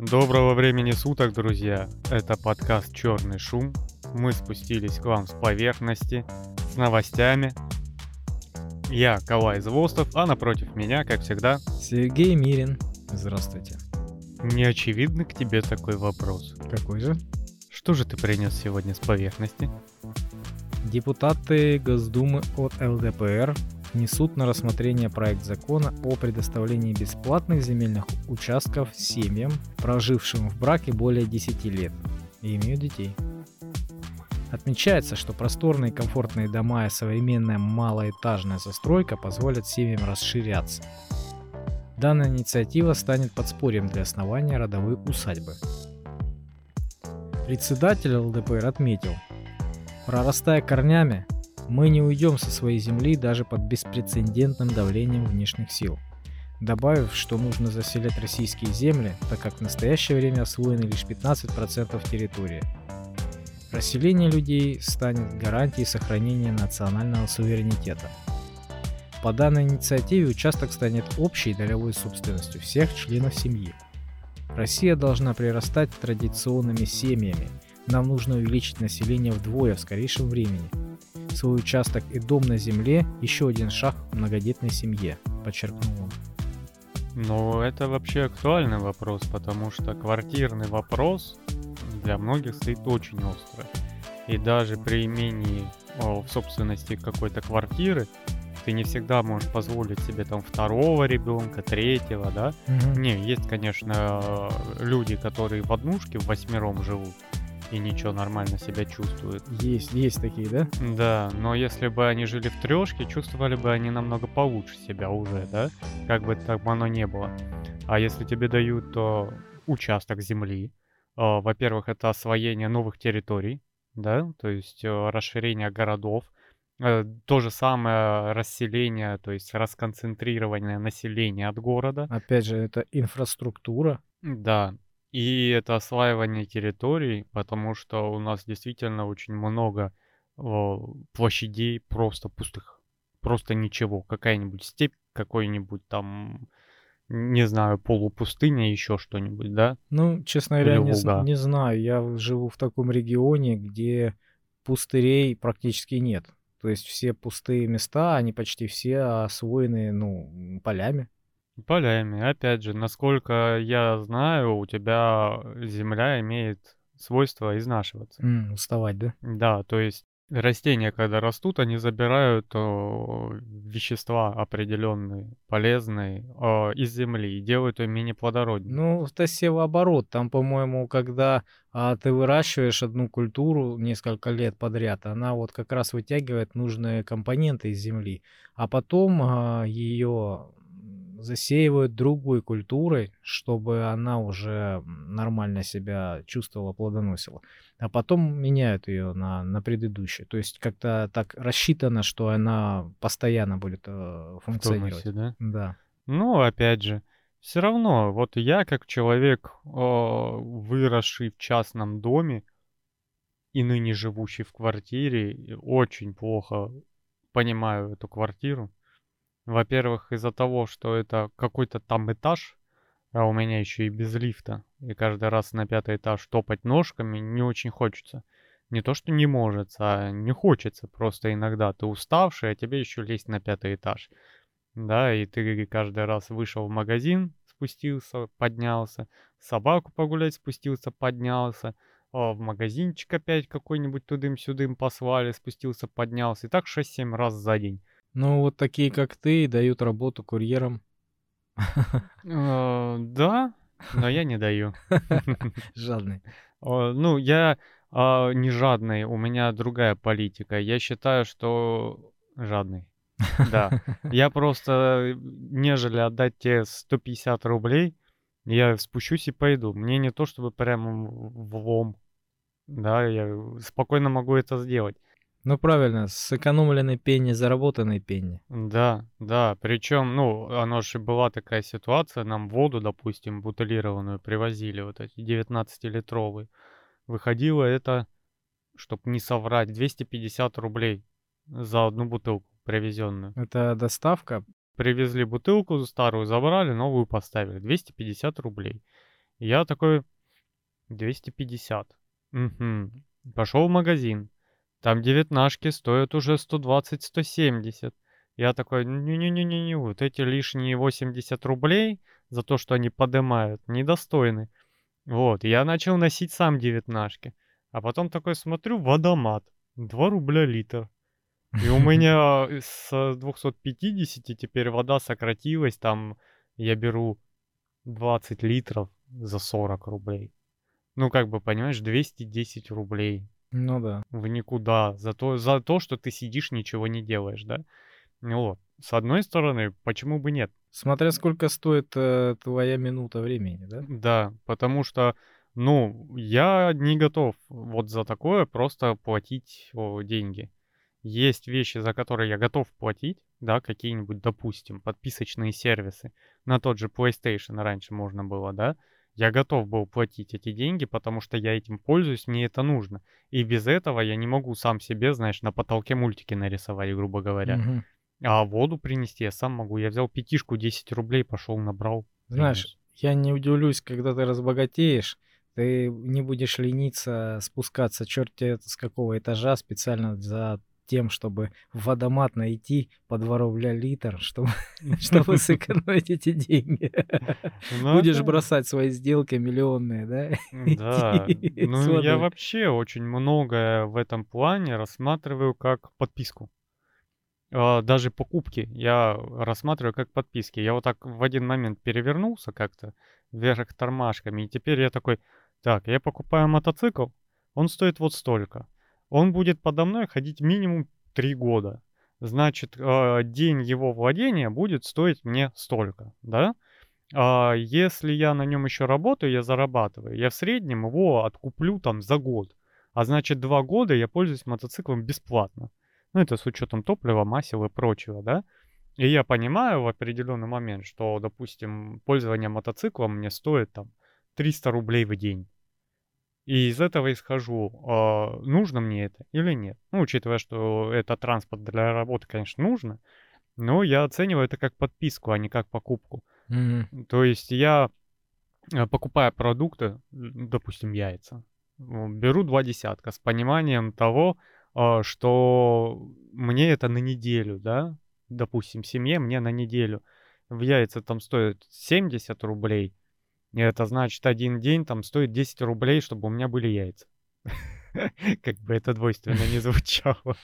Доброго времени суток, друзья! Это подкаст «Черный шум». Мы спустились к вам с поверхности, с новостями. Я Калай Звостов, а напротив меня, как всегда... Сергей Мирин. Здравствуйте. Не очевидный к тебе такой вопрос. Какой же? Что же ты принес сегодня с поверхности? Депутаты Госдумы от ЛДПР внесут на рассмотрение проект закона о предоставлении бесплатных земельных участков семьям, прожившим в браке более 10 лет и имеют детей. Отмечается, что просторные комфортные дома и современная малоэтажная застройка позволят семьям расширяться. Данная инициатива станет подспорьем для основания родовой усадьбы. Председатель ЛДПР отметил, прорастая корнями, мы не уйдем со своей земли даже под беспрецедентным давлением внешних сил. Добавив, что нужно заселять российские земли, так как в настоящее время освоены лишь 15% территории. Расселение людей станет гарантией сохранения национального суверенитета. По данной инициативе участок станет общей долевой собственностью всех членов семьи. Россия должна прирастать традиционными семьями. Нам нужно увеличить население вдвое в скорейшем времени – свой участок и дом на земле – еще один шаг к многодетной семье, подчеркнул он. Ну, это вообще актуальный вопрос, потому что квартирный вопрос для многих стоит очень остро. И даже при имении о, в собственности какой-то квартиры ты не всегда можешь позволить себе там второго ребенка, третьего, да? Мгм. Не, есть, конечно, люди, которые в однушке в восьмером живут и ничего нормально себя чувствуют. Есть, есть такие, да? Да, но если бы они жили в трешке, чувствовали бы они намного получше себя уже, да? Как бы так бы оно не было. А если тебе дают то участок земли, э, во-первых, это освоение новых территорий, да, то есть э, расширение городов, э, то же самое расселение, то есть расконцентрирование населения от города, Опять же, это инфраструктура. да, и это осваивание территорий, потому что у нас действительно очень много площадей просто пустых. Просто ничего. Какая-нибудь степь, какой-нибудь там, не знаю, полупустыня, еще что-нибудь, да? Ну, честно говоря, не, не знаю. Я живу в таком регионе, где пустырей практически нет. То есть все пустые места, они почти все освоены, ну, полями. Полями. Опять же, насколько я знаю, у тебя земля имеет свойство изнашиваться. М, уставать, да? Да, то есть растения, когда растут, они забирают о, вещества определенные, полезные о, из земли и делают ее менее плодороднее. Ну, это севооборот. Там, по-моему, когда а, ты выращиваешь одну культуру несколько лет подряд, она вот как раз вытягивает нужные компоненты из земли, а потом ее засеивают другой культурой, чтобы она уже нормально себя чувствовала, плодоносила. А потом меняют ее на, на предыдущую. То есть как-то так рассчитано, что она постоянно будет э, в функционировать. тонусе, да? Да. Ну, опять же, все равно, вот я как человек, о, выросший в частном доме и ныне живущий в квартире, очень плохо понимаю эту квартиру. Во-первых, из-за того, что это какой-то там этаж, а у меня еще и без лифта, и каждый раз на пятый этаж топать ножками не очень хочется. Не то, что не может, а не хочется. Просто иногда ты уставший, а тебе еще лезть на пятый этаж. Да, и ты каждый раз вышел в магазин, спустился, поднялся, собаку погулять спустился, поднялся, а, в магазинчик опять какой-нибудь тудым-сюдым послали, спустился, поднялся. И так 6-7 раз за день. Ну, вот такие, как ты, дают работу курьерам. Э, Да, но я не даю. Жадный. Э, Ну, я а, не жадный, у меня другая политика. Я считаю, что жадный. Да. Я просто, нежели отдать тебе 150 рублей, я спущусь и пойду. Мне не то, чтобы прямо в лом. Да, я спокойно могу это сделать. Ну, правильно, сэкономленный пенни, заработанный пенни. Да, да. Причем, ну, оно же была такая ситуация, нам воду, допустим, бутылированную привозили, вот эти 19-литровые. Выходило это, чтобы не соврать, 250 рублей за одну бутылку привезенную. Это доставка. Привезли бутылку старую, забрали, новую поставили. 250 рублей. Я такой, 250. Угу. Пошел в магазин. Там девятнашки стоят уже 120-170. Я такой, не-не-не-не, вот эти лишние 80 рублей за то, что они подымают, недостойны. Вот, я начал носить сам девятнашки. А потом такой смотрю, водомат. 2 рубля литр. И у меня с 250 теперь вода сократилась, там я беру 20 литров за 40 рублей. Ну, как бы, понимаешь, 210 рублей. Ну да. В никуда. За то, за то, что ты сидишь, ничего не делаешь, да? Ну вот. С одной стороны, почему бы нет? Смотря сколько стоит э, твоя минута времени, да? Да, потому что, ну, я не готов вот за такое просто платить о, деньги. Есть вещи, за которые я готов платить, да, какие-нибудь, допустим, подписочные сервисы. На тот же PlayStation раньше можно было, да. Я готов был платить эти деньги, потому что я этим пользуюсь, мне это нужно. И без этого я не могу сам себе, знаешь, на потолке мультики нарисовать, грубо говоря. Мгм. А воду принести я сам могу. Я взял пятишку, 10 рублей, пошел, набрал. Знаешь, принес. я не удивлюсь, когда ты разбогатеешь, ты не будешь лениться спускаться черти с какого этажа специально за тем, чтобы в водомат найти по 2 рубля литр, чтобы, чтобы сэкономить эти деньги. Ну, Будешь это- бросать свои сделки миллионные, да? Да, ну я вообще очень многое в этом плане рассматриваю как подписку. А, Даже покупки я рассматриваю как подписки. Я вот так в один момент перевернулся как-то вверх тормашками, и теперь я такой, так, я покупаю мотоцикл, он стоит вот столько. Он будет подо мной ходить минимум три года. Значит, а, день его владения будет стоить мне столько, да? А если я на нем еще работаю, я зарабатываю, я в среднем его откуплю там за год. А значит, два года я пользуюсь мотоциклом бесплатно. Ну, это с учетом топлива, масел и прочего, да? И я понимаю в определенный момент, что, допустим, пользование мотоциклом мне стоит там 300 рублей в день. И из этого исхожу, а, нужно мне это или нет. Ну, учитывая, что это транспорт для работы, конечно, нужно, но я оцениваю это как подписку, а не как покупку. Мгм. То есть я, э, покупая продукты, допустим, яйца, беру два десятка с пониманием того, а, что мне это на неделю, да, допустим, семье мне на неделю. В яйца там стоят 70 рублей, это значит один день там стоит 10 рублей, чтобы у меня были яйца. Как бы это двойственно не звучало.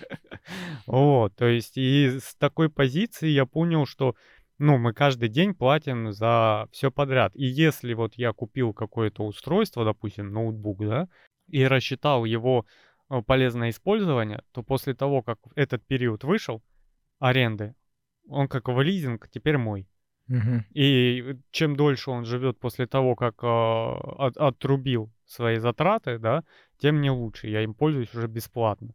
Вот, то есть и с такой позиции я понял, что ну, мы каждый день платим за все подряд. И если вот я купил какое-то устройство, допустим, ноутбук, да, и рассчитал его э, полезное использование, то после того, как этот период вышел аренды, он как в лизинг теперь мой. Мгм. И чем дольше он живет после того, как э, от- отрубил свои затраты, да, тем мне лучше. Я им пользуюсь уже бесплатно.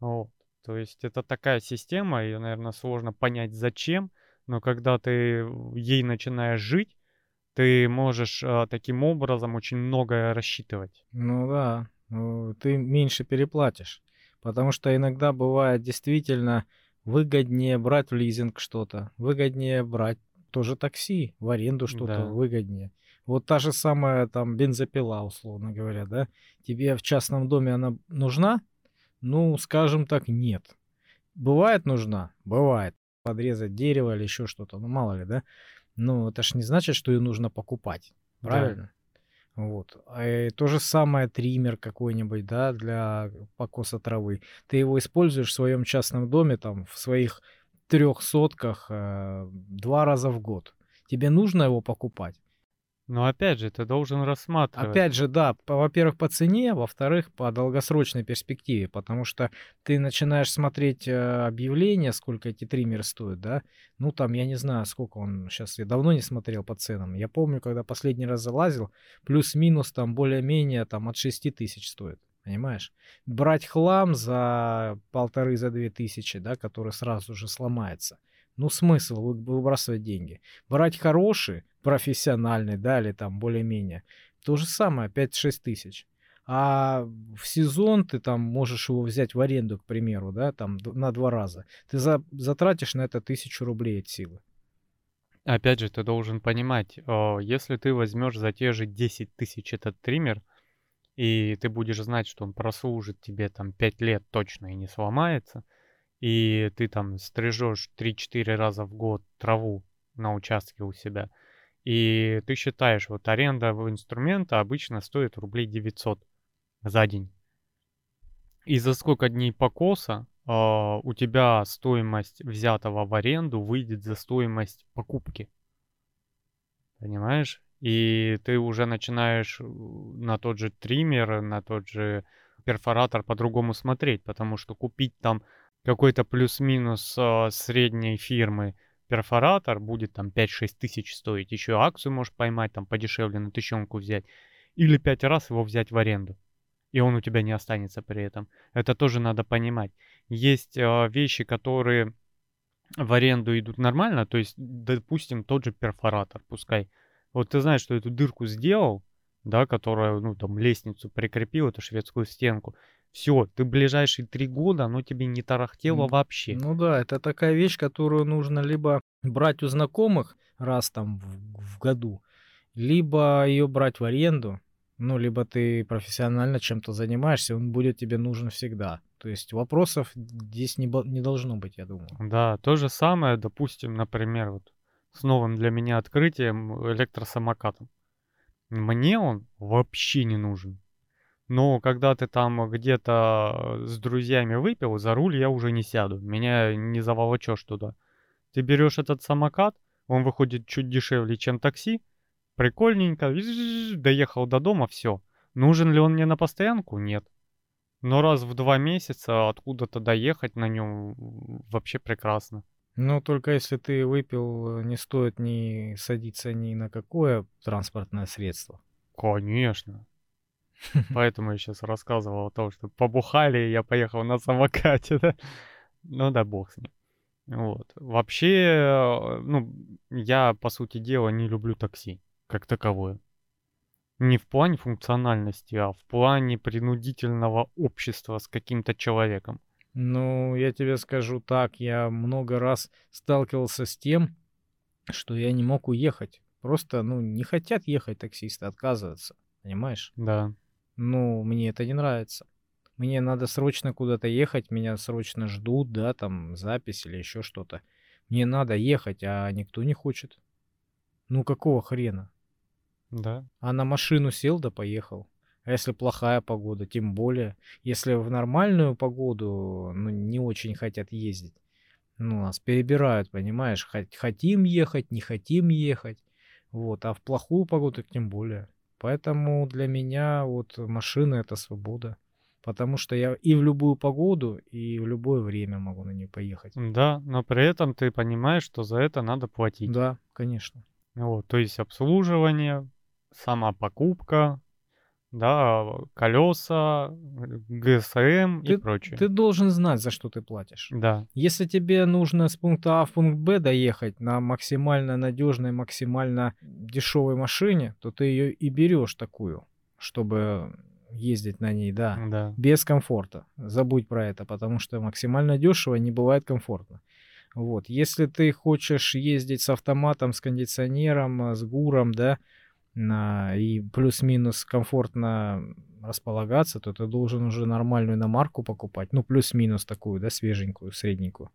Вот. То есть это такая система, ее, наверное, сложно понять зачем, но когда ты ей начинаешь жить, ты можешь э, таким образом очень многое рассчитывать. Ну да, ну, ты меньше переплатишь. Потому что иногда бывает действительно выгоднее брать в лизинг что-то, выгоднее брать тоже такси, в аренду что-то Да. выгоднее. Вот та же самая там бензопила, условно говоря, да? Тебе в частном доме она нужна? Ну, скажем так, нет. Бывает нужна? Бывает. Подрезать дерево или еще что-то, ну мало ли, да? Ну, это ж не значит, что ее нужно покупать. Да. Правильно? Вот. А, э, то же самое триммер какой-нибудь, да, для покоса травы. Ты его используешь в своем частном доме, там, в своих трех сотках э, два раза в год. Тебе нужно его покупать? Но опять же, ты должен рассматривать. Опять же, да, по- во-первых, по цене, во-вторых, по долгосрочной перспективе, потому что ты начинаешь смотреть э, объявления, сколько эти триммеры стоят, да, ну там, я не знаю, сколько он сейчас, я давно не смотрел по ценам, я помню, когда последний раз залазил, плюс-минус там более-менее там от 6 тысяч стоит, понимаешь? Брать хлам за полторы, за две тысячи, да, который сразу же сломается, ну смысл вы- выбрасывать деньги. Брать хороший, профессиональный, да, или там более-менее, то же самое, 5-6 тысяч. А в сезон ты там можешь его взять в аренду, к примеру, да, там на два раза. Ты за- затратишь на это тысячу рублей от силы. Опять же, ты должен понимать, э, если ты возьмешь за те же 10 тысяч этот триммер, и ты будешь знать, что он прослужит тебе там 5 лет точно и не сломается, и ты там стрижешь 3-4 раза в год траву на участке у себя, и ты считаешь, вот аренда инструмента обычно стоит рублей 900 за день. И за сколько дней покоса э, у тебя стоимость взятого в аренду выйдет за стоимость покупки. Понимаешь? И ты уже начинаешь э, на тот же триммер, на тот же перфоратор по-другому смотреть, потому что купить там какой-то плюс-минус э, средней фирмы перфоратор будет там 5-6 тысяч стоить. Еще акцию можешь поймать там подешевле на тысячонку взять. Или 5 раз его взять в аренду. И он у тебя не останется при этом. Это тоже надо понимать. Есть э, вещи, которые в аренду идут нормально. То есть, допустим, тот же перфоратор, пускай. Вот ты знаешь, что эту дырку сделал, да, которая, ну, там, лестницу прикрепил, эту шведскую стенку. Все, ты ближайшие три года, оно тебе не тарахтело вообще. Ну да, это такая вещь, которую нужно либо брать у знакомых раз там в, в году, либо ее брать в аренду, ну, либо ты профессионально чем-то занимаешься, он будет тебе нужен всегда. То есть вопросов здесь не, не должно быть, я думаю. Да, то же самое, допустим, например, вот с новым для меня открытием электросамокатом. Мне он вообще не нужен. Но когда ты там где-то с друзьями выпил, за руль я уже не сяду. Меня не заволочешь туда. Ты берешь этот самокат, он выходит чуть дешевле, чем такси. Прикольненько, доехал до дома, все. Нужен ли он мне на постоянку? Нет. Но раз в два месяца откуда-то доехать на нем вообще прекрасно. Ну, только если ты выпил, не стоит ни садиться ни на какое транспортное средство. Конечно. Поэтому я сейчас рассказывал о том, что побухали, и я поехал на самокате, да? Ну да, бог с ним. Вот. Вообще, ну, я, по сути дела, не люблю такси, как таковое. Не в плане функциональности, а в плане принудительного общества с каким-то человеком. Ну, я тебе скажу так, я много раз сталкивался с тем, что я не мог уехать. Просто, ну, не хотят ехать таксисты, отказываются. Понимаешь? Да. Ну, мне это не нравится. Мне надо срочно куда-то ехать, меня срочно ждут, да, там запись или еще что-то. Мне надо ехать, а никто не хочет. Ну, какого хрена? Да. А на машину сел да поехал. А если плохая погода, тем более. Если в нормальную погоду ну, не очень хотят ездить. Ну, нас перебирают, понимаешь. Хотим ехать, не хотим ехать. Вот. А в плохую погоду тем более. Поэтому для меня вот машина это свобода. Потому что я и в любую погоду, и в любое время могу на ней поехать. Да, но при этом ты понимаешь, что за это надо платить. Да, конечно. Вот, то есть обслуживание, сама покупка, да, колеса, ГСМ ты, и прочее. Ты должен знать, за что ты платишь. Да. Если тебе нужно с пункта А в пункт Б доехать на максимально надежной, максимально дешевой машине, то ты ее и берешь такую, чтобы ездить на ней, да, да, без комфорта. Забудь про это, потому что максимально дешево не бывает комфортно. Вот, если ты хочешь ездить с автоматом, с кондиционером, с гуром, да, и плюс-минус комфортно располагаться, то ты должен уже нормальную иномарку покупать, ну, плюс-минус такую, да, свеженькую, средненькую.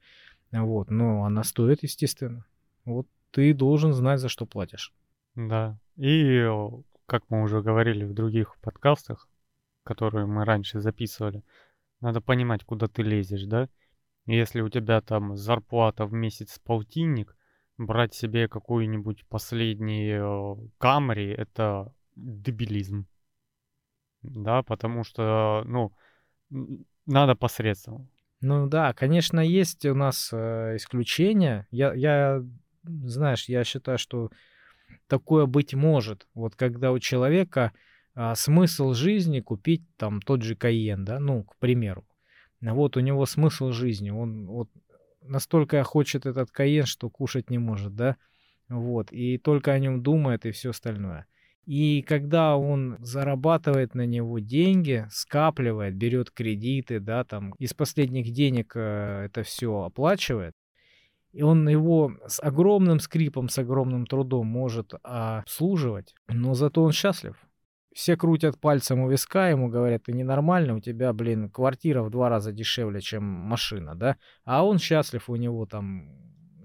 Вот, но она стоит, естественно. Вот ты должен знать, за что платишь. Да. И, как мы уже говорили в других подкастах, которые мы раньше записывали, надо понимать, куда ты лезешь, да? Если у тебя там зарплата в месяц полтинник, брать себе какую-нибудь последний э, Камри — это дебилизм. Да, потому что, ну, надо посредством. Ну да, конечно, есть у нас э, исключения. Я, я, знаешь, я считаю, что такое быть может. Вот когда у человека а, смысл жизни купить там тот же Каен, да, ну, к примеру. Вот у него смысл жизни, он вот настолько хочет этот Каен, что кушать не может, да, вот, и только о нем думает и все остальное. И когда он зарабатывает на него деньги, скапливает, берет кредиты, да, там, из последних денег э, это все оплачивает, и он его с огромным скрипом, с огромным трудом может обслуживать, но зато он счастлив. Все крутят пальцем у виска, ему говорят, ты ненормальный, у тебя, блин, квартира в два раза дешевле, чем машина, да? А он счастлив, у него там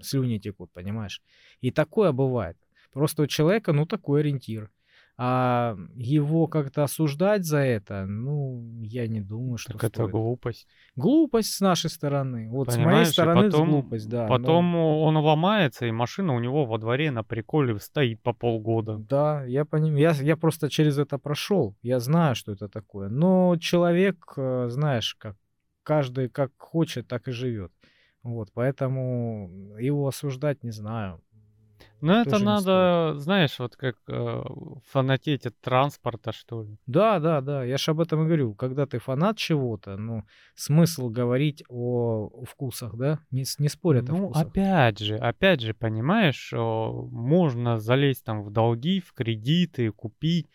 слюни текут, понимаешь? И такое бывает. Просто у человека, ну, такой ориентир. А его как-то осуждать за это, ну, я не думаю, что Так это стоит. глупость. Глупость с нашей стороны. Вот с моей Понимаешь, стороны потом, глупость, да. но- потом он ломается, и машина у него во дворе на приколе стоит по полгода. Да, я понимаю. Я, я просто через это прошел. Я знаю, что это такое. Но человек, э, знаешь, как каждый как хочет, так и живет. Вот, поэтому его осуждать не знаю. Но это надо, знаешь, вот как э, фанатеть от транспорта, что ли. Да, да, да, я же об этом и говорю. Когда ты фанат чего-то, ну, смысл говорить о вкусах, да? Не, не спорят о Ну, вкусах. опять же, опять же, понимаешь, о, можно залезть там в долги, в кредиты, купить,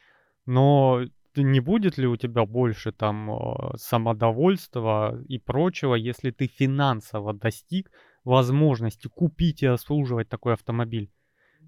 но не будет ли у тебя больше там самодовольства и прочего, если ты финансово достиг возможности купить и обслуживать такой автомобиль?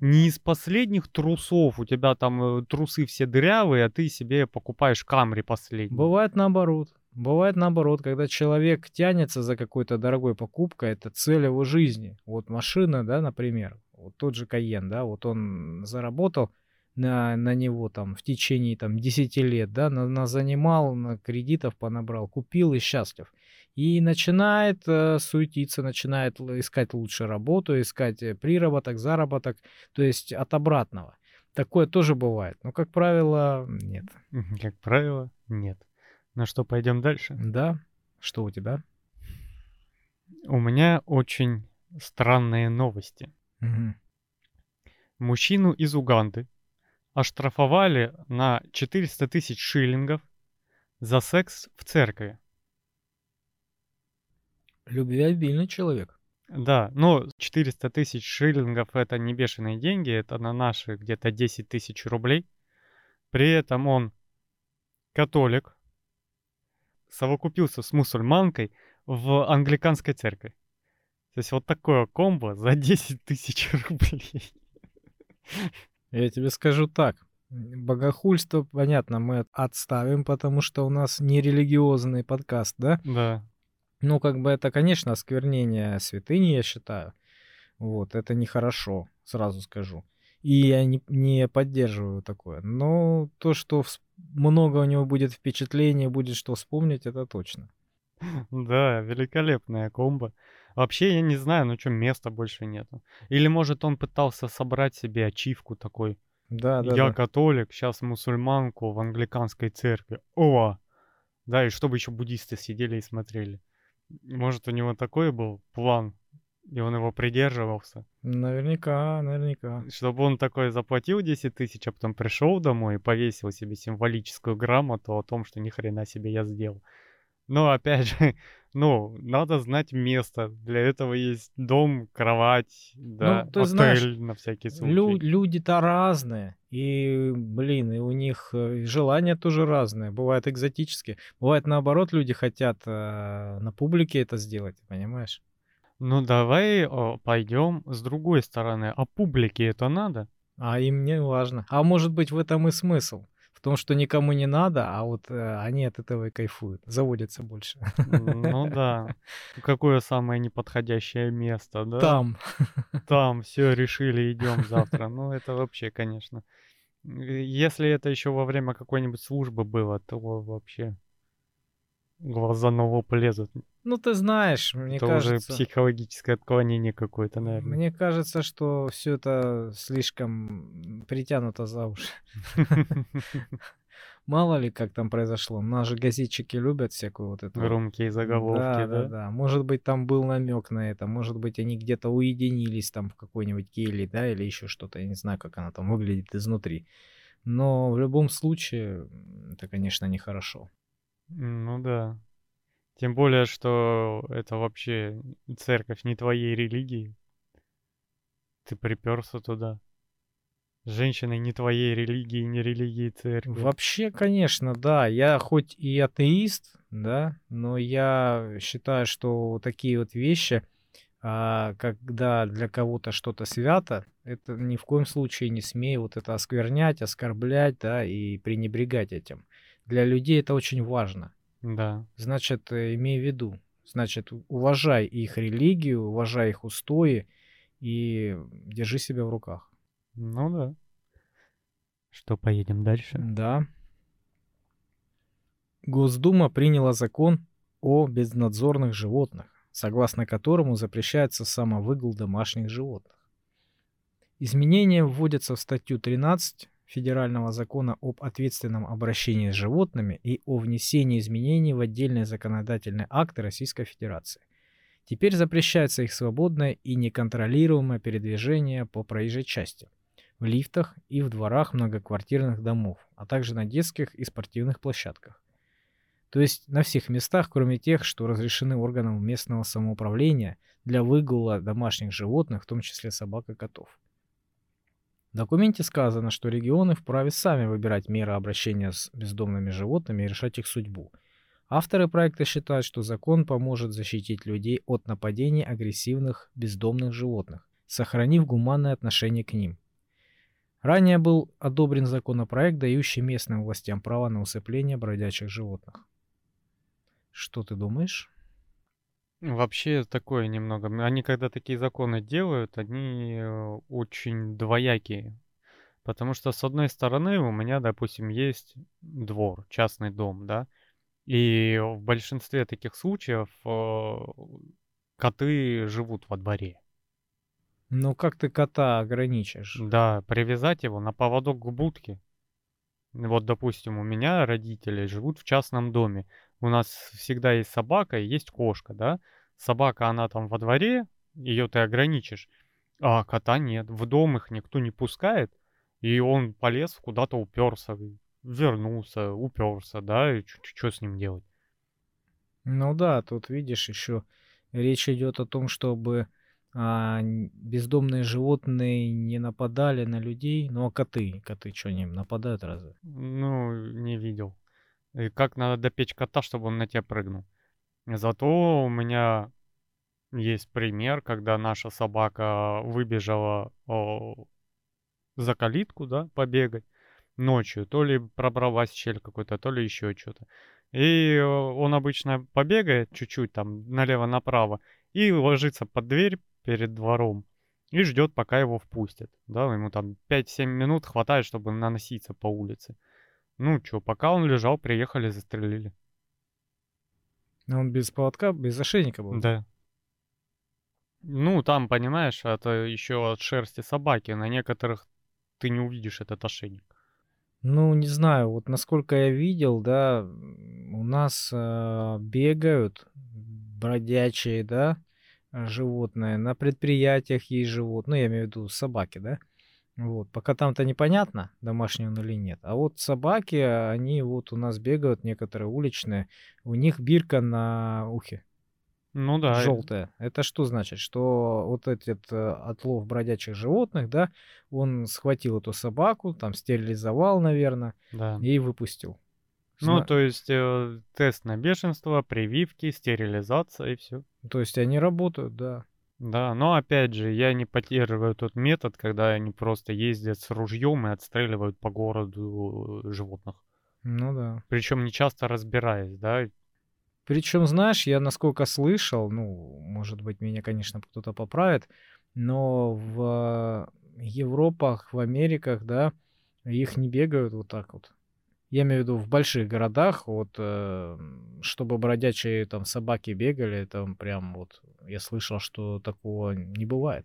Не из последних трусов, у тебя там э, трусы все дырявые, а ты себе покупаешь Камри последний. Бывает наоборот. Бывает наоборот, когда человек тянется за какой-то дорогой покупкой, это цель его жизни. Вот машина, да, например, вот тот же Каен, да, вот он заработал на, на него там в течение там 10 лет, да, на, на занимал, на кредитов понабрал, купил и счастлив. И начинает э, суетиться, начинает искать лучше работу, искать э, приработок, заработок, то есть от обратного. Такое тоже бывает, но, как правило, нет. Как правило, нет. Ну что, пойдем дальше? Да? Что у тебя? У меня очень странные новости. Мгм. Мужчину из Уганды оштрафовали на 400 тысяч шиллингов за секс в церкви. Любвеобильный человек. Да, но 400 тысяч шиллингов это не бешеные деньги, это на наши где-то 10 тысяч рублей. При этом он католик, совокупился с мусульманкой в англиканской церкви. То есть вот такое комбо за 10 тысяч рублей. Я тебе скажу так. Богохульство, понятно, мы отставим, потому что у нас не религиозный подкаст, да? Да. Ну, как бы это, конечно, осквернение святыни, я считаю. Вот, это нехорошо, сразу скажу. И я не, не поддерживаю такое. Но то, что вс- много у него будет впечатлений, будет что вспомнить, это точно. Да, великолепная комбо. Вообще, я не знаю, ну что, места больше нету. Или, может, он пытался собрать себе ачивку такой. Да, да, Я да. католик, сейчас мусульманку в англиканской церкви. О! Да, и чтобы еще буддисты сидели и смотрели. Может, у него такой был план, и он его придерживался. Наверняка, наверняка. Чтобы он такой заплатил 10 тысяч, а потом пришел домой и повесил себе символическую грамоту о том, что ни хрена себе я сделал. Но опять же, ну, надо знать место. Для этого есть дом, кровать, да, Ну, ты отель знаешь, на всякий случай. Лю- люди-то разные. И, блин, и у них э, желания тоже разные. Бывают экзотические. Бывает наоборот, люди хотят э, на публике это сделать, понимаешь? Ну, давай пойдем с другой стороны. А публике это надо? А им не важно. А может быть в этом и смысл. Том, что никому не надо, а вот э, они от этого и кайфуют. Заводятся больше. Ну да. Какое самое неподходящее место, да? Там. Там, все, решили, идем завтра. Ну, это вообще, конечно. Э, Если это еще во время какой-нибудь службы было, то вообще глаза на лоб лезут. Ну, ты знаешь, мне это уже кажется... психологическое отклонение какое-то, наверное. Мне кажется, что все это слишком притянуто за уши. Мало ли, как там произошло. Наши газетчики любят всякую вот эту... Громкие заголовки, да, да, да? Может быть, там был намек на это. Может быть, они где-то уединились там в какой-нибудь келье, да, или еще что-то. Я не знаю, как она там выглядит изнутри. Но в любом случае, это, конечно, нехорошо. Ну да. Тем более, что это вообще церковь не твоей религии. Ты приперся туда. Женщины не твоей религии, не религии церкви. Вообще, конечно, да. Я хоть и атеист, да, но я считаю, что такие вот вещи А когда для кого-то что-то свято, это ни в коем случае не смей вот это осквернять, оскорблять, да, и пренебрегать этим. Для людей это очень важно. Да. Значит, э, имей в виду, значит, уважай их религию, уважай их устои и держи себя в руках. Ну да. Что, поедем дальше? Да. Госдума приняла закон о безнадзорных животных, согласно которому запрещается самовыгул домашних животных. Изменения вводятся в статью 13 Федерального закона об ответственном обращении с животными и о внесении изменений в отдельные законодательные акты Российской Федерации. Теперь запрещается их свободное и неконтролируемое передвижение по проезжей части, в лифтах и в дворах многоквартирных домов, а также на детских и спортивных площадках. То есть на всех местах, кроме тех, что разрешены органам местного самоуправления для выгула домашних животных, в том числе собак и котов. В документе сказано, что регионы вправе сами выбирать меры обращения с бездомными животными и решать их судьбу. Авторы проекта считают, что закон поможет защитить людей от нападений агрессивных бездомных животных, сохранив гуманное отношение к ним. Ранее был одобрен законопроект, дающий местным властям право на усыпление бродячих животных. Что ты думаешь? Вообще такое немного. Они когда такие законы делают, они э, очень двоякие. Потому что, с одной стороны, у меня, допустим, есть двор, частный дом, да, и в большинстве таких случаев э, коты живут во дворе. Ну как ты кота ограничишь? Да, привязать его на поводок к будке. Вот, допустим, у меня родители живут в частном доме у нас всегда есть собака и есть кошка, да? Собака, она там во дворе, ее ты ограничишь, а кота нет. В дом их никто не пускает, и он полез куда-то уперся, вернулся, уперся, да, и что с ним делать? Ну да, тут видишь еще речь идет о том, чтобы а, бездомные животные не нападали на людей. Ну а коты, коты что, не нападают разве? Ну, не видел. И как надо допечь кота, чтобы он на тебя прыгнул. Зато у меня есть пример, когда наша собака выбежала о, за калитку, да, побегать ночью. То ли пробралась щель какой-то, то ли еще что-то. И он обычно побегает чуть-чуть там налево-направо и ложится под дверь перед двором и ждет, пока его впустят. Да, ему там 5-7 минут хватает, чтобы наноситься по улице. Ну чё, пока он лежал, приехали, застрелили. А он без поводка, без ошейника был? Да. Ну, там, понимаешь, это еще от шерсти собаки. На некоторых ты не увидишь этот ошейник. Ну, не знаю, вот насколько я видел, да, у нас э, бегают бродячие, да, животные. На предприятиях есть животные, ну, я имею в виду собаки, да. Вот. Пока там-то непонятно, домашний он или нет. А вот собаки, они вот у нас бегают, некоторые уличные, у них бирка на ухе. Ну да. Желтая. Это что значит? Что вот этот э, отлов бродячих животных, да, он схватил эту собаку, там стерилизовал, наверное, да. и выпустил. Ну, Зна... то есть э, тест на бешенство, прививки, стерилизация и все. То есть они работают, да. Да, но опять же, я не поддерживаю тот метод, когда они просто ездят с ружьем и отстреливают по городу э, животных. Ну да. Причем не часто разбираясь, да. Причем, знаешь, я насколько слышал, ну, может быть, меня, конечно, кто-то поправит, но в Европах, в Америках, да, их не бегают вот так вот. Я имею в виду в больших городах, вот, э, чтобы бродячие там собаки бегали, там прям вот, я слышал, что такого не бывает.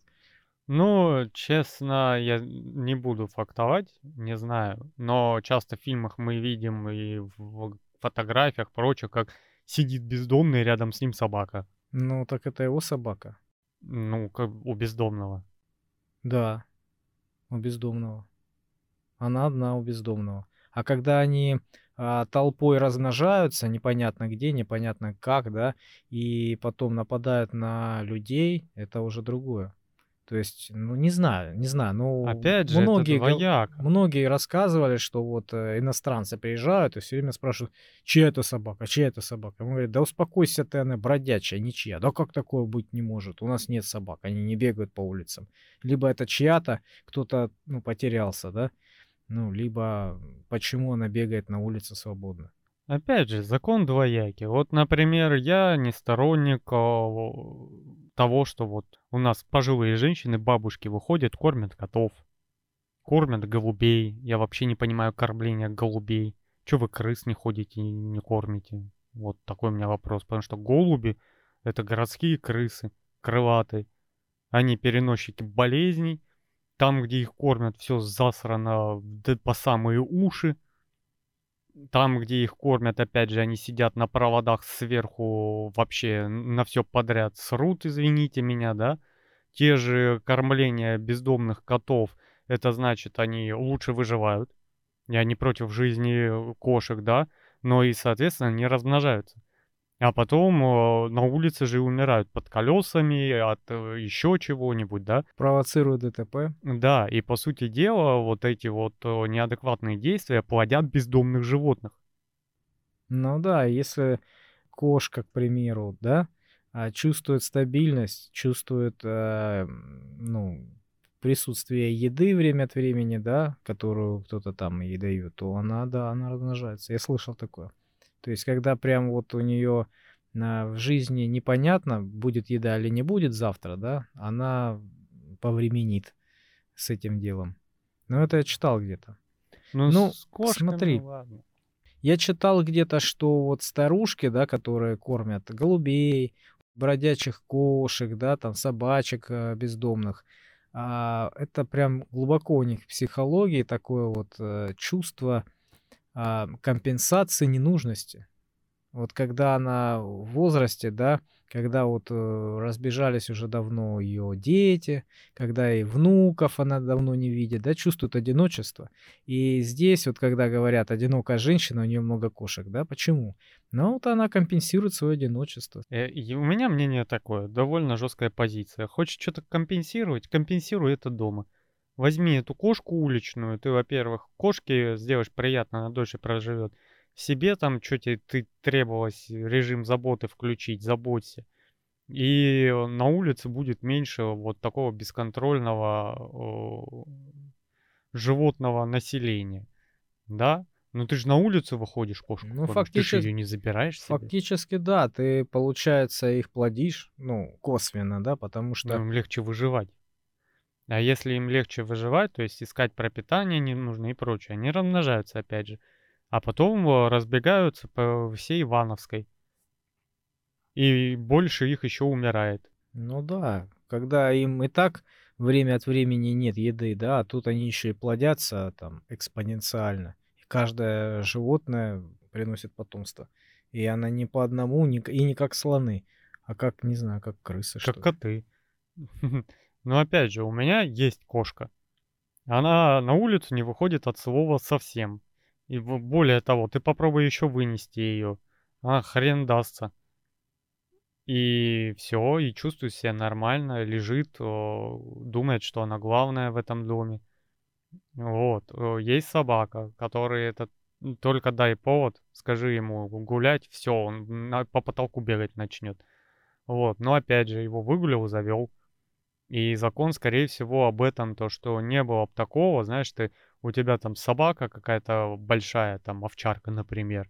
Ну, честно, я не буду фактовать, не знаю. Но часто в фильмах мы видим и в фотографиях, прочее, как сидит бездомный, рядом с ним собака. Ну, так это его собака. Ну, как у бездомного. Да, у бездомного. Она одна у бездомного. А когда они а, толпой размножаются, непонятно где, непонятно как, да, и потом нападают на людей, это уже другое. То есть, ну, не знаю, не знаю, ну, Опять же, это многие, гов- двояко. многие рассказывали, что вот э, иностранцы приезжают и все время спрашивают, чья это собака, чья это собака. Он говорит, да успокойся ты, она бродячая, ничья. Да как такое быть не может? У нас нет собак, они не бегают по улицам. Либо это чья-то, кто-то, ну, потерялся, да? Ну, либо почему она бегает на улице свободно. Опять же, закон двоякий. Вот, например, я не сторонник а, того, что вот у нас пожилые женщины, бабушки выходят, кормят котов, кормят голубей. Я вообще не понимаю кормления голубей. Че вы крыс не ходите и не кормите? Вот такой у меня вопрос. Потому что голуби — это городские крысы, крылатые. Они переносчики болезней. Там, где их кормят, все засрано по самые уши. Там, где их кормят, опять же, они сидят на проводах сверху вообще на все подряд срут, извините меня, да. Те же кормления бездомных котов, это значит, они лучше выживают. Я не против жизни кошек, да, но и, соответственно, не размножаются. А потом э, на улице же умирают под колесами, от э, еще чего-нибудь, да? Провоцирует ДТП. Да, и по сути дела, вот эти вот э, неадекватные действия плодят бездомных животных. Ну да, если кошка, к примеру, да, а, чувствует стабильность, чувствует, э, ну, присутствие еды время от времени, да, которую кто-то там ей дает, то она, да, она размножается. Я слышал такое. То есть, когда прям вот у нее в жизни непонятно, будет еда или не будет завтра, да, она повременит с этим делом. Но это я читал где-то. Ну, Ну, кошками, смотри. ладно. Я читал где-то, что вот старушки, да, которые кормят голубей, бродячих кошек, да, там собачек э, бездомных, а, это прям глубоко у них в психологии такое вот э, чувство компенсации ненужности. Вот когда она в возрасте, да, когда вот э, разбежались уже давно ее дети, когда и внуков она давно не видит, да, чувствует одиночество. И здесь вот когда говорят одинокая женщина, у нее много кошек, да, почему? Ну вот она компенсирует свое одиночество. Э, и у меня мнение такое, довольно жесткая позиция. Хочешь что-то компенсировать, компенсируй это дома. Возьми эту кошку уличную, ты, во-первых, кошке сделаешь приятно, она дольше проживет. Себе там, что тебе ты требовалось, режим заботы включить, заботься. И на улице будет меньше вот такого бесконтрольного о, животного населения. Да? Ну ты же на улицу выходишь, кошку Ну, кормишь, ты же фактически- ее не забираешь себе. Фактически, да, ты, получается, их плодишь, ну, косвенно, да, потому что... Ну, им легче выживать. А если им легче выживать, то есть искать пропитание не нужно и прочее, они размножаются опять же. А потом разбегаются по всей Ивановской. И больше их еще умирает. Ну да, когда им и так время от времени нет еды, да, а тут они еще и плодятся там экспоненциально. И каждое животное приносит потомство. И она не по одному, и не как слоны, а как, не знаю, как крысы, что Как ли. коты. Но опять же, у меня есть кошка. Она на улицу не выходит от слова совсем. И более того, ты попробуй еще вынести ее. Она хрен дастся. И все, и чувствует себя нормально, лежит, думает, что она главная в этом доме. Вот. Есть собака, который этот м, только дай повод, скажи ему гулять, все, он по потолку бегать начнет. Вот. Но опять же, его выгулил, завел. И закон, скорее всего, об этом, то, что не было бы такого, знаешь, ты, у тебя там собака какая-то большая, там овчарка, например,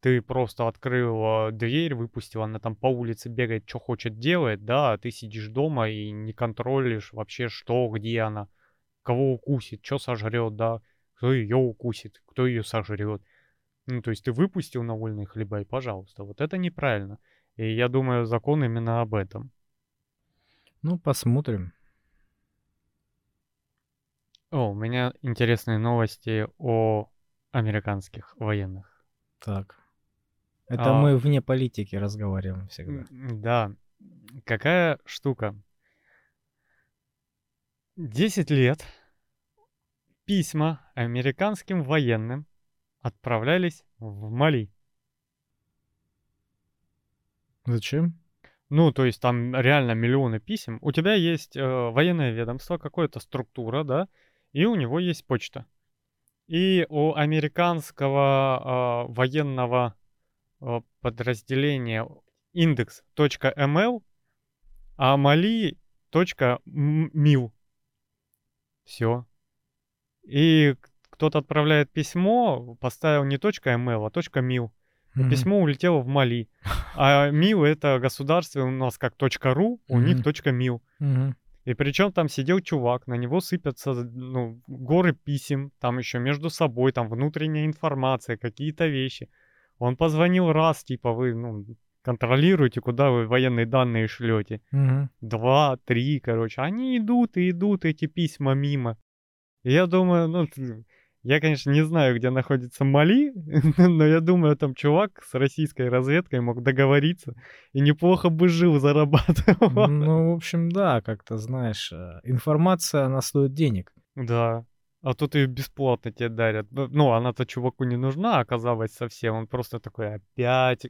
ты просто открыл дверь, выпустил, она там по улице бегает, что хочет делает, да, а ты сидишь дома и не контролишь вообще, что, где она, кого укусит, что сожрет, да, кто ее укусит, кто ее сожрет. Ну, то есть ты выпустил на вольные хлеба, и пожалуйста, вот это неправильно. И я думаю, закон именно об этом. Ну, посмотрим. О, у меня интересные новости о американских военных. Так. Это А. мы вне политики разговариваем всегда. Да, какая штука. 10 лет письма американским военным отправлялись в Мали. Зачем? Ну, то есть там реально миллионы писем. У тебя есть э, военное ведомство, какая-то структура, да, и у него есть почта. И у американского э, военного э, подразделения index.ml, а mali.mil. Все. И кто-то отправляет письмо, поставил не .ml, а .mil. Mm-hmm. Письмо улетело в Мали. А МИЛ это государство у нас как .ру, у mm-hmm. них .мил. Mm-hmm. И причем там сидел чувак, на него сыпятся ну, горы писем, там еще между собой, там внутренняя информация, какие-то вещи. Он позвонил раз, типа, вы, ну, контролируете, куда вы военные данные шлете. Угу. Два, три, короче. Они идут и идут, эти письма мимо. И я думаю, ну, я, конечно, не знаю, где находится Мали, но я думаю, там чувак с российской разведкой мог договориться и неплохо бы жил, зарабатывал. Ну, в общем, да, как-то, знаешь, э, информация, она стоит денег. Да. А тут ее бесплатно тебе дарят. Ну, она-то чуваку не нужна, оказалось, совсем. Он просто такой, опять...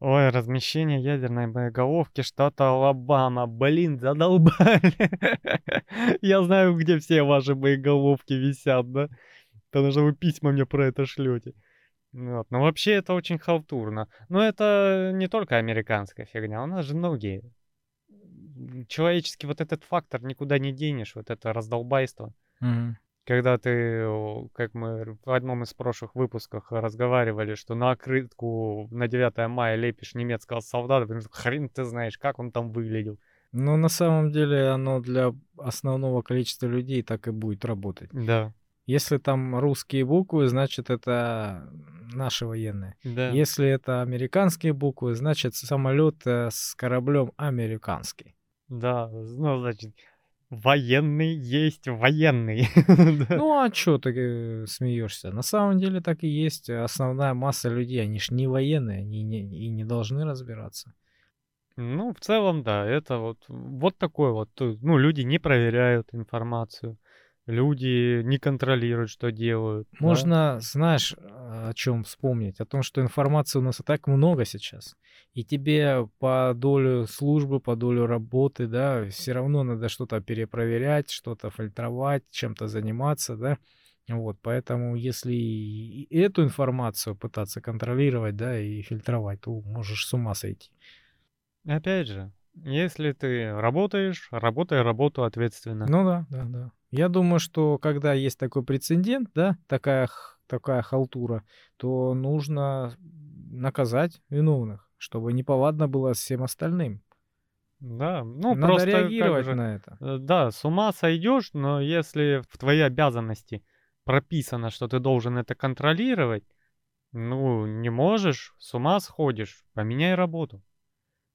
Ой, размещение ядерной боеголовки штата Алабама. Блин, задолбали. Я знаю, где все ваши боеголовки висят, да? Потому что вы письма мне про это шлете. Вот. Но вообще это очень халтурно. Но это не только американская фигня, у нас же многие. Человеческий вот этот фактор никуда не денешь, вот это раздолбайство. Mm-hmm. Когда ты, как мы в одном из прошлых выпусков разговаривали, что на открытку на 9 мая лепишь немецкого солдата, хрен ты знаешь, как он там выглядел. Но на самом деле оно для основного количества людей так и будет работать. Да. Если там русские буквы, значит это наши военные. Да. Если это американские буквы, значит самолет э, с кораблем американский. Да, ну значит военный есть военный. Ну а чё ты э, смеешься? На самом деле так и есть. Основная масса людей, они ж не военные, они не, и не должны разбираться. Ну, в целом, да, это вот, вот такой вот, ну, люди не проверяют информацию люди не контролируют, что делают. Можно, да? знаешь, о чем вспомнить? О том, что информации у нас и так много сейчас. И тебе по долю службы, по долю работы, да, все равно надо что-то перепроверять, что-то фильтровать, чем-то заниматься, да. Вот, поэтому если эту информацию пытаться контролировать, да, и фильтровать, то можешь с ума сойти. Опять же, если ты работаешь, работай работу ответственно. Ну да, да, да. Я думаю, что когда есть такой прецедент, да, такая, такая халтура, то нужно наказать виновных, чтобы неповадно было всем остальным. Да, ну Надо просто реагировать же, на это. Э, да, с ума сойдешь, но если в твоей обязанности прописано, что ты должен это контролировать, ну, не можешь, с ума сходишь, поменяй работу.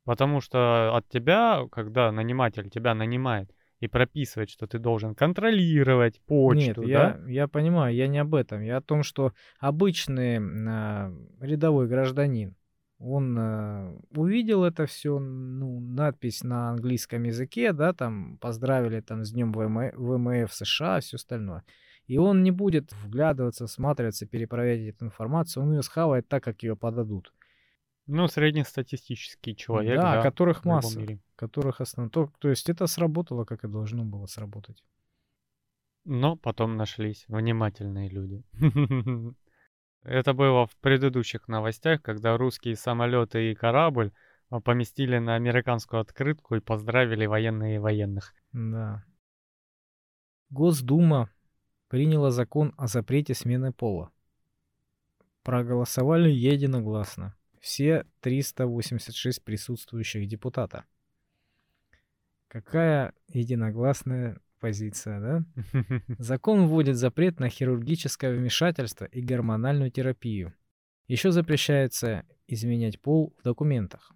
Потому что от тебя, когда наниматель тебя нанимает и прописывает, что ты должен контролировать почту, Нет, я, я понимаю, я не об этом. Я о том, что обычный э, рядовой гражданин, он э, увидел это все, ну, надпись на английском языке, да, там поздравили там с днем ВМФ, ВМФ США, все остальное. И он не будет вглядываться, всматриваться, перепроверять эту информацию, он ее схавает так, как ее подадут. Ну, среднестатистический человек, да, да которых масса, мире. которых основ... То, то есть это сработало, как и должно было сработать. Но потом нашлись внимательные люди. Это было в предыдущих новостях, когда русские самолеты и корабль а, поместили на американскую открытку и поздравили военные и военных. Да. Госдума приняла закон о запрете смены пола. Проголосовали единогласно все 386 присутствующих депутата. Какая единогласная позиция, да? Закон вводит запрет на хирургическое вмешательство и гормональную терапию. Еще запрещается изменять пол в документах.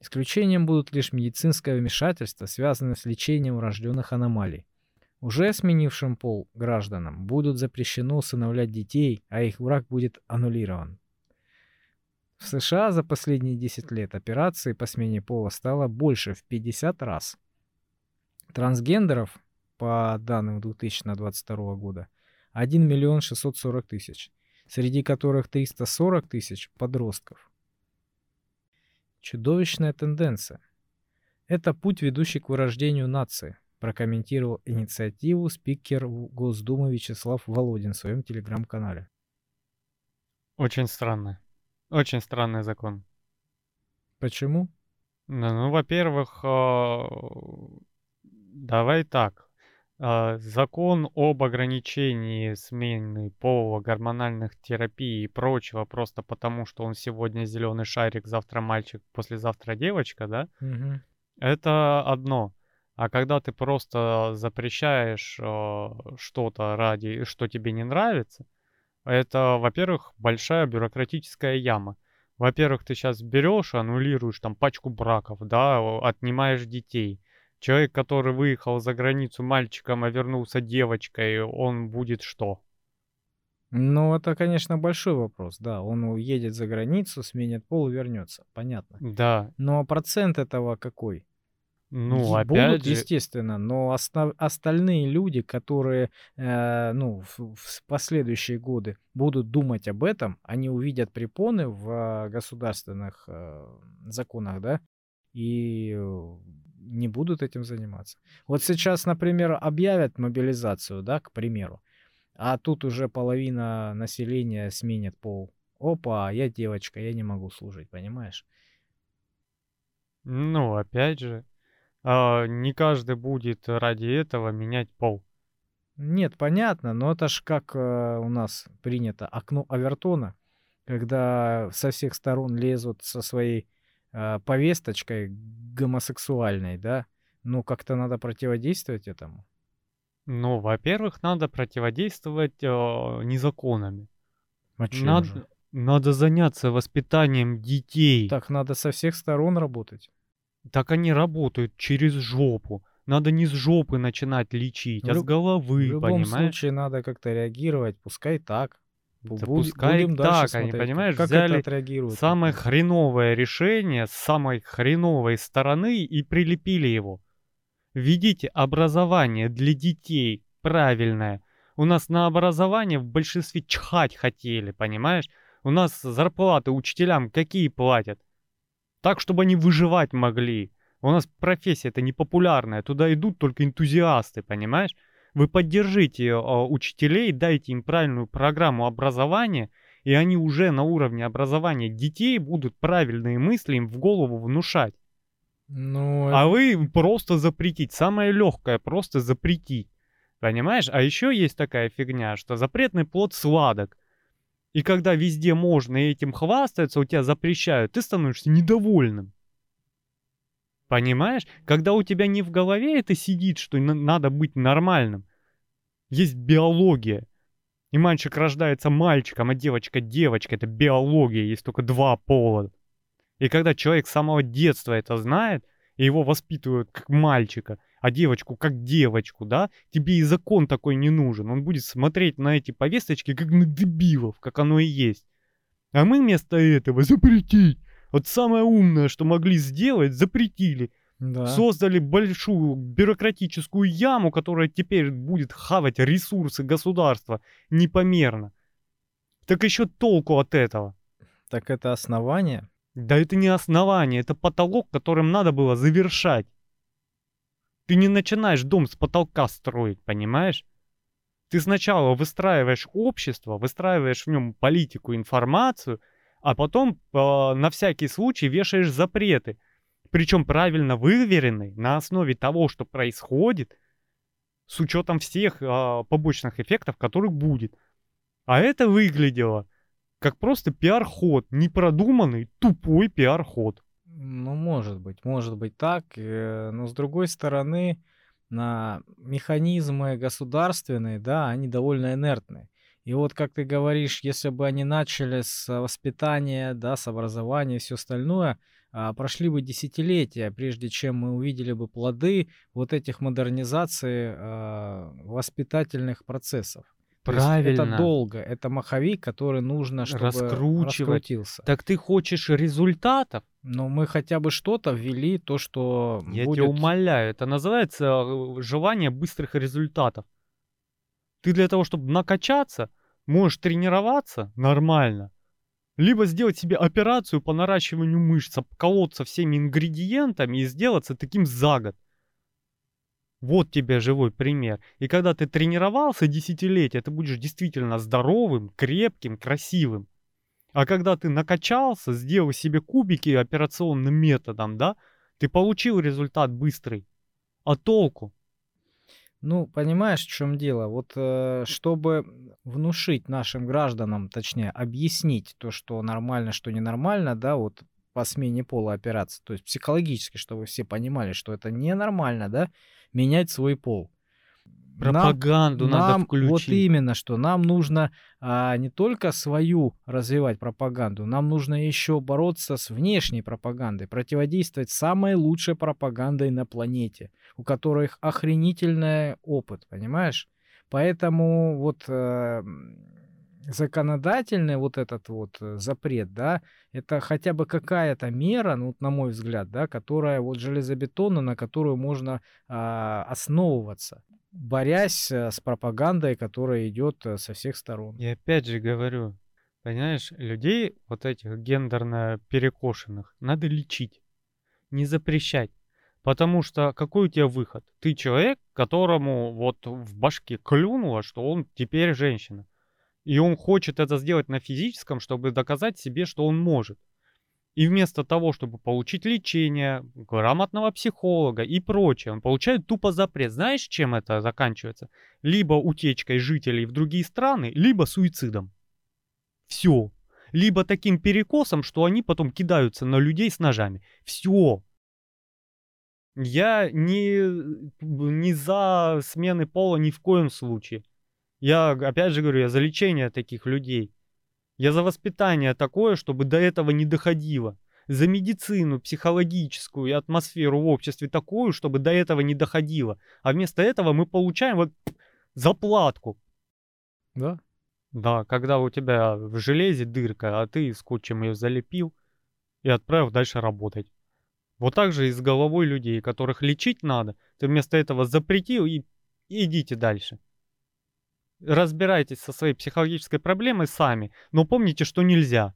Исключением будут лишь медицинское вмешательство, связанное с лечением врожденных аномалий. Уже сменившим пол гражданам будут запрещено усыновлять детей, а их враг будет аннулирован. В США за последние 10 лет операций по смене пола стало больше в 50 раз. Трансгендеров, по данным 2022 года, 1 миллион 640 тысяч, среди которых 340 тысяч подростков. Чудовищная тенденция. Это путь, ведущий к вырождению нации, прокомментировал инициативу спикер Госдумы Вячеслав Володин в своем телеграм-канале. Очень странно. Очень странный закон. Почему? Ну, ну во-первых, а, давай так. А, закон об ограничении смены пола, гормональных терапий и прочего, просто потому что он сегодня зеленый шарик, завтра мальчик, послезавтра девочка, да? Угу. Это одно. А когда ты просто запрещаешь э, что-то ради, что тебе не нравится, это, во-первых, большая бюрократическая яма. Во-первых, ты сейчас берешь, аннулируешь там пачку браков, да, отнимаешь детей. Человек, который выехал за границу мальчиком, а вернулся девочкой, он будет что? Ну, это, конечно, большой вопрос, да. Он уедет за границу, сменит пол и вернется, понятно. Да. Но процент этого какой? Ну, опять Будут, же, естественно, но оста- остальные люди, которые, э, ну, в, в последующие годы будут думать об этом, они увидят препоны в э, государственных э, законах, да, и э, не будут этим заниматься. Вот сейчас, например, объявят мобилизацию, да, к примеру, а тут уже половина населения сменит пол. Опа, я девочка, я не могу служить, понимаешь? ну, опять же, а, не каждый будет ради этого менять пол. Нет, понятно, но это ж как э, у нас принято окно Авертона, когда со всех сторон лезут со своей э, повесточкой гомосексуальной, да? Ну, как-то надо противодействовать этому. Ну, во-первых, надо противодействовать а, не законами. А чем же? Надо, надо заняться воспитанием детей. Так надо со всех сторон работать. Так они работают через жопу. Надо не с жопы начинать лечить, В а с люб- В головы, любом понимаешь? случае надо как-то реагировать, пускай так. Да буд- пускай будем так, они, смотреть, понимаешь, как взяли это. Самое хреновое решение с самой хреновой стороны и прилепили его. Введите образование для детей правильное. У нас на образование в большинстве чхать хотели, понимаешь? У нас зарплаты учителям какие платят? Так, чтобы они выживать могли. У нас профессия это непопулярная, туда идут только энтузиасты, понимаешь? Вы поддержите э, учителей, дайте им правильную программу образования, и они уже на уровне образования детей будут правильные мысли им в голову внушать. Ну, А вы просто запретить. Самое легкое просто запретить. Понимаешь? А еще есть такая фигня, что запретный плод сладок. И когда везде можно этим хвастаться, у тебя запрещают, ты становишься недовольным. Понимаешь? Когда у тебя не в голове это сидит, что на- надо быть нормальным. Есть биология. И мальчик рождается мальчиком, а девочка девочка. Это биология, есть только два пола. И когда человек с самого детства это знает, и его воспитывают как мальчика, а девочку как девочку, да, тебе и закон такой не нужен. Он будет смотреть на эти повесточки как на дебилов, как оно и есть. А мы вместо этого запретить. Вот самое умное, что могли сделать, запретили. да. Создали большую бюрократическую яму, которая теперь будет хавать ресурсы государства непомерно. Так еще толку от этого. Так это основание. Да это не основание, это потолок, которым надо было завершать. Ты не начинаешь дом с потолка строить, понимаешь? Ты сначала выстраиваешь общество, выстраиваешь в нем политику, информацию, а потом э, на всякий случай вешаешь запреты. Причем правильно выверенные на основе того, что происходит, с учетом всех э, побочных эффектов, которых будет. А это выглядело как просто пиар-ход, непродуманный, тупой пиар-ход. Ну, может быть, может быть так. э, Но с другой стороны, на механизмы государственные, да, они довольно инертны. И вот, как ты говоришь, если бы они начали с воспитания, да, с образования и все остальное, а, прошли бы десятилетия, прежде чем мы увидели бы плоды вот этих модернизаций а, воспитательных процессов. Правильно. это долго, это маховик, который нужно, чтобы Раскручивать. раскрутился. Так ты хочешь результатов? Но мы хотя бы что-то ввели, то, что Я будет... тебя умоляю, это называется э, желание быстрых результатов. Ты для того, чтобы накачаться, можешь тренироваться нормально. либо сделать себе операцию по наращиванию мышц, обколоться всеми ингредиентами и сделаться таким за год. Вот тебе живой пример. И когда ты тренировался десятилетия, ты будешь действительно здоровым, крепким, красивым. А когда ты накачался, сделал себе кубики операционным методом, да, ты получил результат быстрый. А толку? Ну, понимаешь, в чем дело? Вот э, чтобы внушить нашим гражданам, точнее, объяснить то, что нормально, что ненормально, да, вот по смене пола операции, то есть психологически, чтобы все понимали, что это ненормально, да, менять свой пол. Пропаганду нам, надо нам, включить. Вот именно, что нам нужно а, не только свою развивать пропаганду, нам нужно еще бороться с внешней пропагандой, противодействовать самой лучшей пропагандой на планете, у которых охренительный опыт, понимаешь? Поэтому вот э, законодательный вот этот вот э, запрет, да, это хотя бы какая-то мера, ну, на мой взгляд, да, которая вот железобетонна, на которую можно а, основываться борясь э, с пропагандой, которая идет э, со всех сторон. И опять же говорю, понимаешь, людей вот этих гендерно перекошенных надо лечить, не запрещать. Потому что какой у тебя выход? Ты человек, которому вот в башке клюнуло, что он теперь женщина. И он хочет это сделать на физическом, чтобы доказать себе, что он может. И вместо того, чтобы получить лечение, грамотного психолога и прочее, он получает тупо запрет. Знаешь, чем это заканчивается? Либо утечкой жителей в другие страны, либо суицидом. Все. Либо таким перекосом, что они потом кидаются на людей с ножами. Все. Я не, не за смены пола ни в коем случае. Я, опять же говорю, я за лечение таких людей. Я за воспитание такое, чтобы до этого не доходило. За медицину психологическую и атмосферу в обществе такую, чтобы до этого не доходило. А вместо этого мы получаем вот заплатку. Да? Да, когда у тебя в железе дырка, а ты скотчем ее залепил и отправил дальше работать. Вот так же и с головой людей, которых лечить надо. Ты вместо этого запретил и, и идите дальше разбирайтесь со своей психологической проблемой сами, но помните, что нельзя.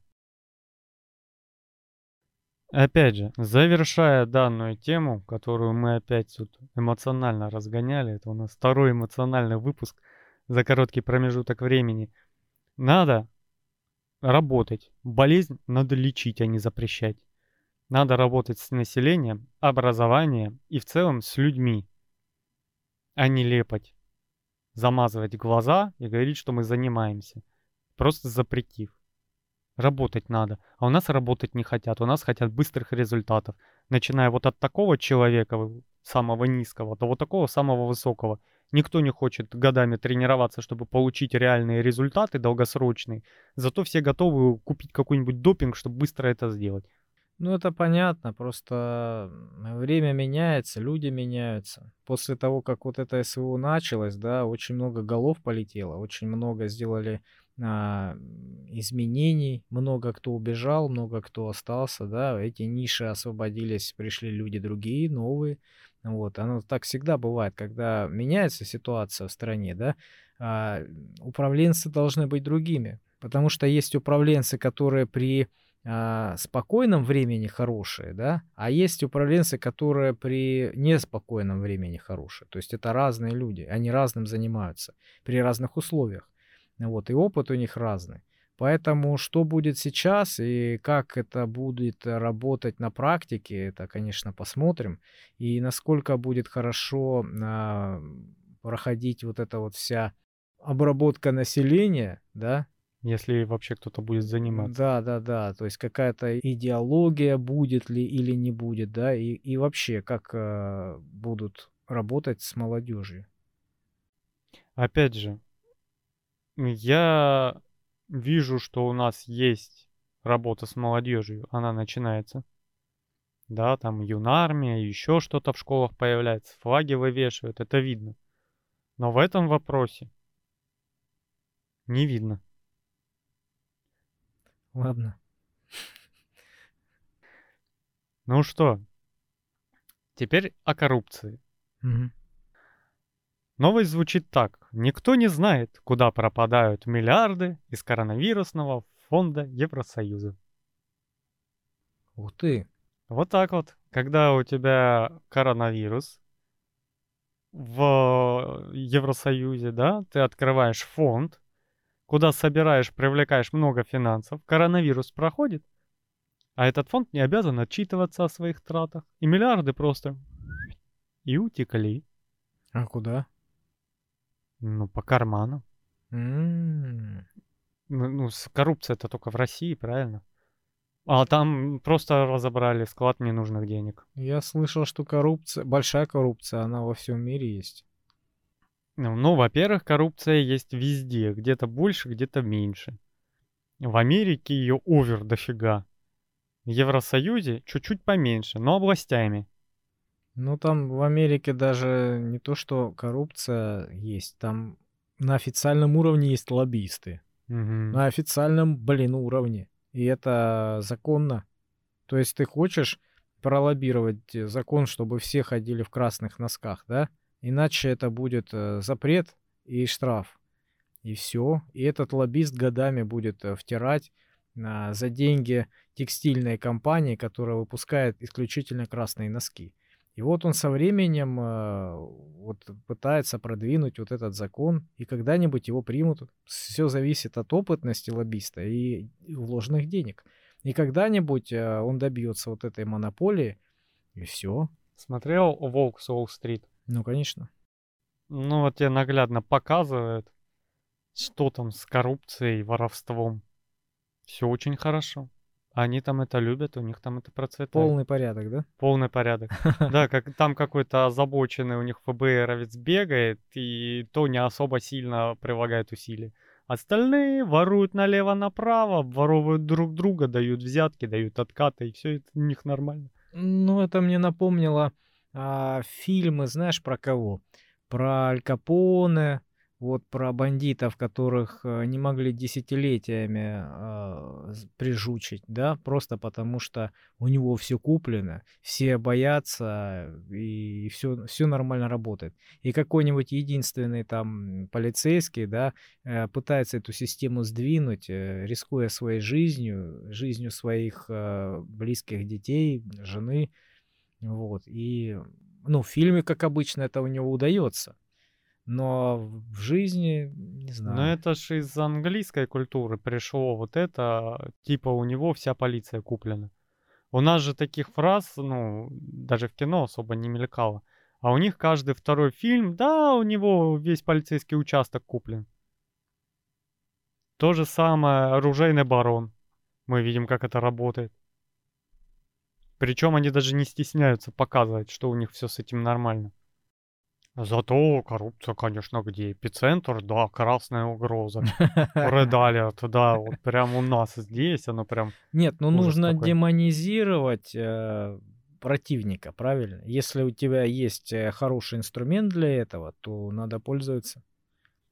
Опять же, завершая данную тему, которую мы опять тут эмоционально разгоняли, это у нас второй эмоциональный выпуск за короткий промежуток времени, надо работать. Болезнь надо лечить, а не запрещать. Надо работать с населением, образованием и в целом с людьми, а не лепать замазывать глаза и говорить, что мы занимаемся. Просто запретив. Работать надо. А у нас работать не хотят. У нас хотят быстрых результатов. Начиная вот от такого человека, самого низкого, до вот такого самого высокого. Никто не хочет годами тренироваться, чтобы получить реальные результаты долгосрочные. Зато все готовы купить какой-нибудь допинг, чтобы быстро это сделать. Ну, это понятно, просто время меняется, люди меняются. После того, как вот это СВО началось, да, очень много голов полетело, очень много сделали а, изменений, много кто убежал, много кто остался, да, эти ниши освободились, пришли люди другие, новые. Вот, оно так всегда бывает, когда меняется ситуация в стране, да, а, управленцы должны быть другими, потому что есть управленцы, которые при а, спокойном времени хорошие, да, а есть управленцы, которые при неспокойном времени хорошие. То есть это разные люди, они разным занимаются при разных условиях. Вот, и опыт у них разный. Поэтому что будет сейчас и как это будет работать на практике, это, конечно, посмотрим. И насколько будет хорошо а, проходить вот эта вот вся обработка населения, да, если вообще кто-то будет заниматься. Да, да, да. То есть какая-то идеология будет ли или не будет, да, и, и вообще как э, будут работать с молодежью. Опять же, я вижу, что у нас есть работа с молодежью, она начинается. Да, там юнармия, еще что-то в школах появляется, флаги вывешивают, это видно. Но в этом вопросе не видно. Ладно. Ну что, теперь о коррупции. Мгм. Новость звучит так. Никто не знает, куда пропадают миллиарды из коронавирусного фонда Евросоюза. Ух ты. Вот так вот. Когда у тебя коронавирус в Евросоюзе, да, ты открываешь фонд, куда собираешь, привлекаешь много финансов, коронавирус проходит, а этот фонд не обязан отчитываться о своих тратах. И миллиарды просто и утекли. А куда? Ну, по карманам. М. Ну, ну, коррупция это только в России, правильно? А там просто разобрали склад ненужных денег. Я слышал, что коррупция, большая коррупция, она во всем мире есть. Ну, ну, во-первых, коррупция есть везде. Где-то больше, где-то меньше. В Америке ее овер дофига. В Евросоюзе чуть-чуть поменьше, но областями. Ну, там в Америке даже не то, что коррупция есть, там на официальном уровне есть лоббисты. Мгм. На официальном, блин, уровне. И это законно. То есть ты хочешь пролоббировать э, закон, чтобы все ходили в красных носках, да? Иначе это будет э, запрет и штраф. И все. И этот лоббист годами будет э, втирать а, за деньги текстильной компании, которая выпускает исключительно красные носки. И вот он со временем э, вот пытается продвинуть вот этот закон, и когда-нибудь его примут. Все зависит от опытности лоббиста и вложенных денег. И когда-нибудь он добьется вот этой монополии, и все. Смотрел «Волк с Уолл-стрит»? Ну, конечно. Ну, вот тебе наглядно показывают, что там с коррупцией, воровством. Все очень хорошо. Они там это любят, у них там это процветает. Полный порядок, да? Полный порядок. Да, как там какой-то озабоченный у них ФБРовец бегает, и то не особо сильно прилагает усилий. Остальные воруют налево-направо, обворовывают друг друга, дают взятки, дают откаты, и все это у них нормально. Ну, это мне напомнило а, фильмы, знаешь, про кого? Про Аль Капоне, вот про бандитов, которых э, не могли десятилетиями з- прижучить, да, просто потому что у него все куплено, все боятся, и все, все нормально работает. И какой-нибудь единственный там полицейский, да, э, пытается эту систему сдвинуть, э, рискуя своей жизнью, жизнью своих э, близких детей, жены, вот. И, ну, в фильме, как обычно, это у него удается. Но в жизни, не Но знаю. это ж из английской культуры пришло вот это, типа у него вся полиция куплена. У нас же таких фраз, ну, даже в кино особо не мелькало. А у них каждый второй фильм, да, у него весь полицейский участок куплен. То же самое оружейный барон. Мы видим, как это работает. Причем они даже не стесняются показывать, что у них все с этим нормально. Зато коррупция, конечно, где эпицентр, да, красная угроза. Рыдали да, вот прям у нас здесь, оно прям... Нет, ну нужно какой. демонизировать э, противника, правильно? Если у тебя есть э, хороший инструмент для этого, то надо пользоваться.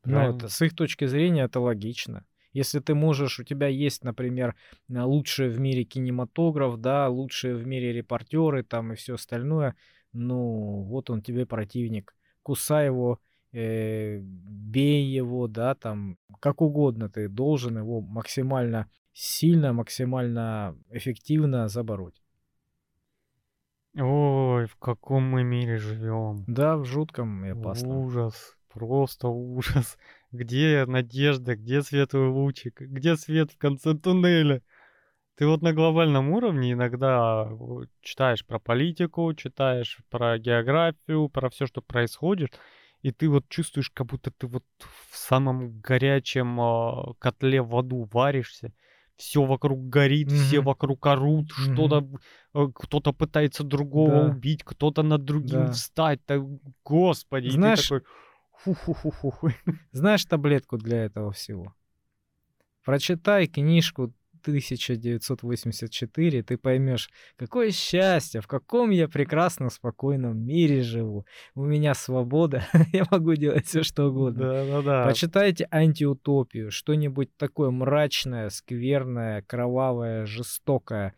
Ну, Правильно. это, с их точки зрения это логично. Если ты можешь, у тебя есть, например, лучший в мире кинематограф, да, лучшие в мире репортеры там и все остальное, ну, вот он тебе противник. Кусай его, э, бей его, да, там, как угодно ты должен его максимально сильно, максимально эффективно забороть. Ой, в каком мы мире живем. Да, в жутком и опасном. Ужас, просто ужас. Где надежда, где светлый лучик, где свет в конце туннеля? Ты вот на глобальном уровне иногда э, читаешь про политику, читаешь про географию, про все, что происходит, и ты вот чувствуешь, как будто ты вот в самом горячем а, котле в аду варишься. Все вокруг горит, все Мгм. вокруг орут, Мгм. что-то э, кто-то пытается другого Да. убить, кто-то над другим Да. встать. Так, господи, и Знаешь- ты такой фу-фу-фу-фу. Знаешь таблетку для этого всего? Прочитай книжку 1984, ты поймешь, какое счастье, в каком я прекрасном, спокойном мире живу. У меня свобода, я могу делать все, что угодно. Да-да-да. Почитайте антиутопию, что-нибудь такое мрачное, скверное, кровавое, жестокое.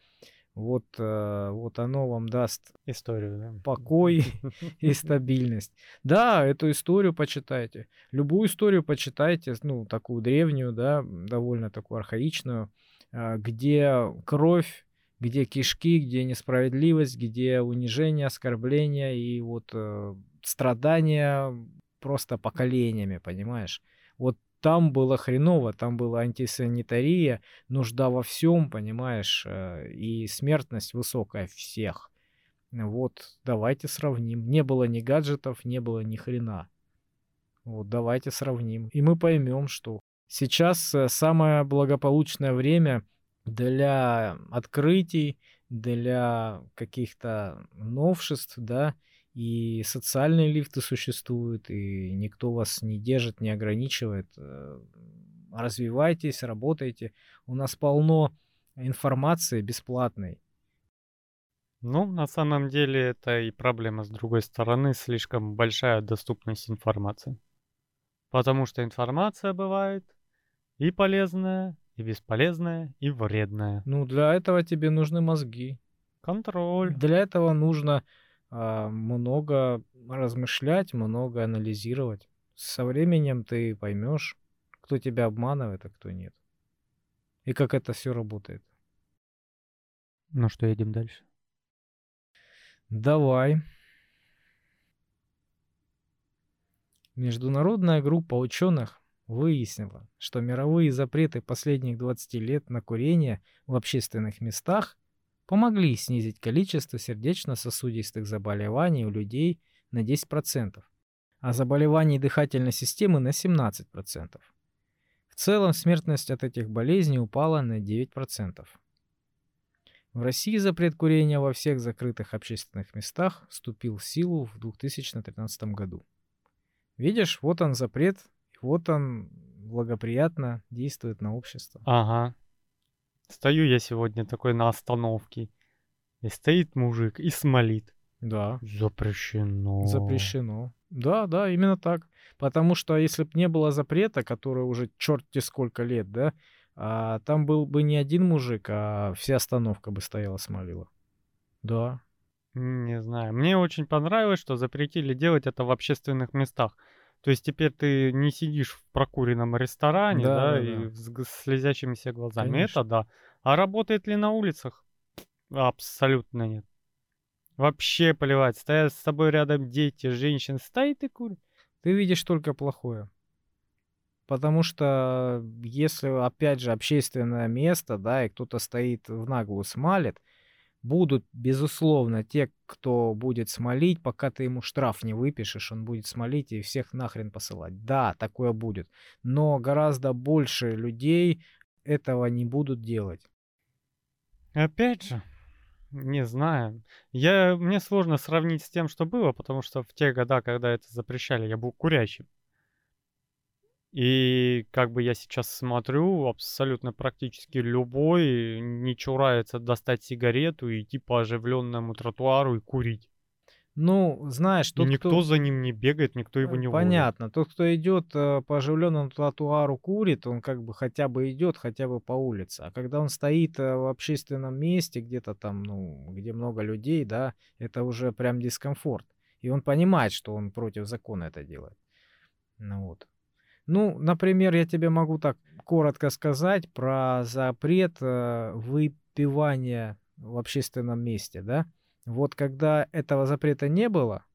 Вот, э, вот оно вам даст Историю, да. покой и стабильность. Да, эту историю почитайте. Любую историю почитайте, ну, такую древнюю, да, довольно такую архаичную. э, где кровь, где кишки, где несправедливость, где унижение, оскорбление и вот э, страдания просто поколениями, понимаешь? Вот там было хреново, там была антисанитария, нужда во всем, понимаешь, э, и смертность высокая всех. Вот, давайте сравним. Не было ни гаджетов, не было ни хрена. Вот, давайте сравним. И мы поймем, что сейчас э, самое благополучное время для открытий, для каких-то новшеств, да, и социальные лифты существуют, и никто вас не держит, не ограничивает. Э, развивайтесь, работайте. У нас полно информации бесплатной. Ну, на самом деле это и проблема с другой стороны, слишком большая доступность информации. Потому что информация бывает и полезная, и бесполезная, и вредная. Ну, для этого тебе нужны мозги. Контроль. Для этого нужно много размышлять, много анализировать. Со временем ты поймешь, кто тебя обманывает, а кто нет. И как это все работает. Ну что, едем дальше? Давай. Международная группа ученых выяснила, что мировые запреты последних 20 лет на курение в общественных местах помогли снизить количество сердечно-сосудистых заболеваний у людей на 10%, а заболеваний дыхательной системы на 17%. В целом смертность от этих болезней упала на 9%. В России запрет курения во всех закрытых общественных местах вступил в силу в 2013 году. Видишь, вот он запрет, вот он благоприятно действует на общество. Ага. Стою я сегодня такой на остановке, и стоит мужик и смолит. Да. Запрещено. Запрещено. Да, да, именно так. Потому что если бы не было запрета, который уже черти сколько лет, да, а там был бы не один мужик, а вся остановка бы стояла, смолила. Да. Не знаю. Мне очень понравилось, что запретили делать это в общественных местах. То есть теперь ты не сидишь в прокуренном ресторане, да, да, да и с слезящимися глазами. Конечно. Это да. А работает ли на улицах? Абсолютно нет. Вообще плевать. Стоят с тобой рядом дети, женщины. Стоит и курит. Ты видишь только плохое. Потому что если, опять же, общественное место, да, и кто-то стоит в наглую смалит, будут, безусловно, те, кто будет смолить, пока ты ему штраф не выпишешь, он будет смолить и всех нахрен посылать. Да, такое будет. Но гораздо больше людей этого не будут делать. Опять же, не знаю. Я, мне сложно сравнить с тем, что было, потому что в те года, когда это запрещали, я был курящим. И как бы я сейчас смотрю, абсолютно практически любой не чурается достать сигарету и идти по оживленному тротуару и курить. Ну, знаешь, тот, никто кто... за ним не бегает, никто его не Понятно. Тот, кто идет э, по оживленному тротуару, курит, он как бы хотя бы идет, хотя бы по улице. А когда он стоит э, в общественном месте, где-то там, ну, где много людей, да, это уже прям дискомфорт. И он понимает, что он против закона это делает. Ну вот. Ну, например, я тебе могу так коротко сказать про запрет э, выпивания в общественном месте, да? Вот когда этого запрета не было,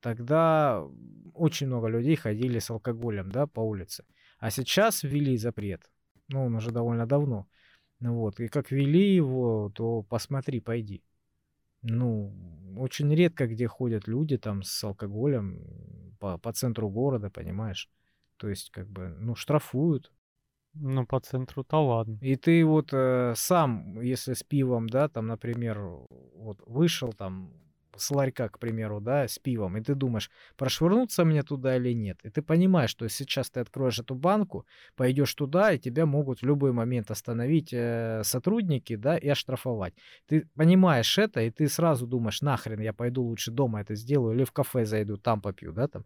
тогда очень много людей ходили с алкоголем, да, по улице. А сейчас ввели запрет. Ну, он уже довольно давно. Вот, и как ввели его, то посмотри, пойди. Ну, очень редко где ходят люди там с алкоголем по, по центру города, понимаешь? То есть, как бы, ну, штрафуют. Ну, по центру-то ладно. И ты вот э, сам, если с пивом, да, там, например, вот вышел там с ларька, к примеру, да, с пивом, и ты думаешь, прошвырнуться мне туда или нет. И ты понимаешь, что сейчас ты откроешь эту банку, пойдешь туда, и тебя могут в любой момент остановить э, сотрудники, да, и оштрафовать. Ты понимаешь это, и ты сразу думаешь, нахрен, я пойду лучше дома это сделаю, или в кафе зайду, там попью, да, там.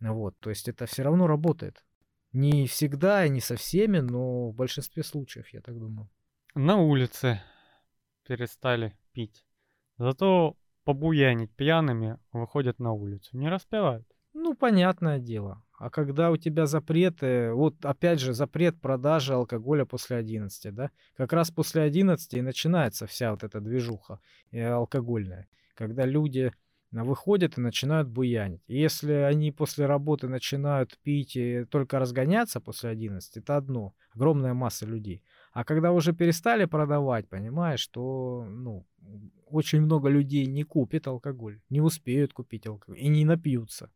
Вот, то есть это все равно работает. Не всегда и не со всеми, но в большинстве случаев, я так думаю. На улице перестали пить. Зато побуянить пьяными выходят на улицу. Не распевают. Ну, понятное дело. А когда у тебя запреты, вот опять же запрет продажи алкоголя после 11, да? Как раз после 11 и начинается вся вот эта движуха э, алкогольная, когда люди выходят и начинают буянить. И если они после работы начинают пить и только разгоняться после 11, это одно, огромная масса людей. А когда уже перестали продавать, понимаешь, что ну, очень много людей не купит алкоголь, не успеют купить алкоголь и не напьются.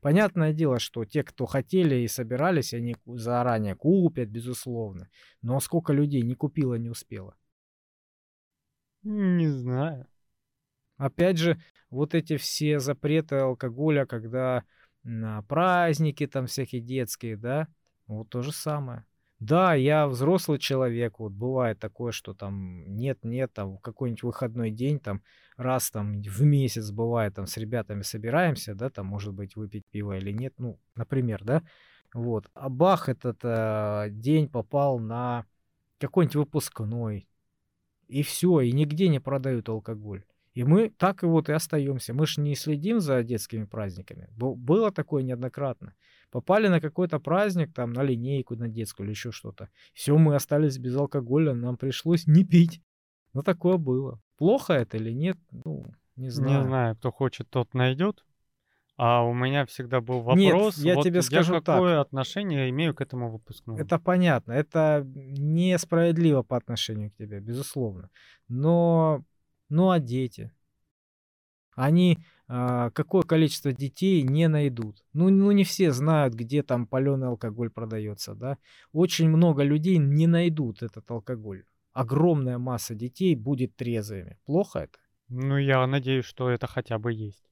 Понятное дело, что те, кто хотели и собирались, они заранее купят, безусловно. Но сколько людей не купило, не успело? Не знаю. Опять же, вот эти все запреты алкоголя, когда на праздники там всякие детские, да, вот то же самое. Да, я взрослый человек, вот бывает такое, что там нет-нет, там какой-нибудь выходной день, там раз там в месяц бывает, там с ребятами собираемся, да, там может быть выпить пиво или нет, ну, например, да, вот. А бах, этот э, день попал на какой-нибудь выпускной, и все, и нигде не продают алкоголь. И мы так и вот и остаемся. Мы же не следим за детскими праздниками. Было такое неоднократно. Попали на какой-то праздник, там, на линейку, на детскую или еще что-то. Все, мы остались без алкоголя, нам пришлось не пить. Ну, такое было. Плохо это или нет? Ну, не знаю. Не знаю, кто хочет, тот найдет. А у меня всегда был вопрос, Нет, я вот тебе скажу я какое так. отношение имею к этому выпускному? Это понятно, это несправедливо по отношению к тебе, безусловно. Но ну а дети? Они а, какое количество детей не найдут? Ну, ну не все знают, где там паленый алкоголь продается, да? Очень много людей не найдут этот алкоголь. Огромная масса детей будет трезвыми. Плохо это? Ну, я надеюсь, что это хотя бы есть.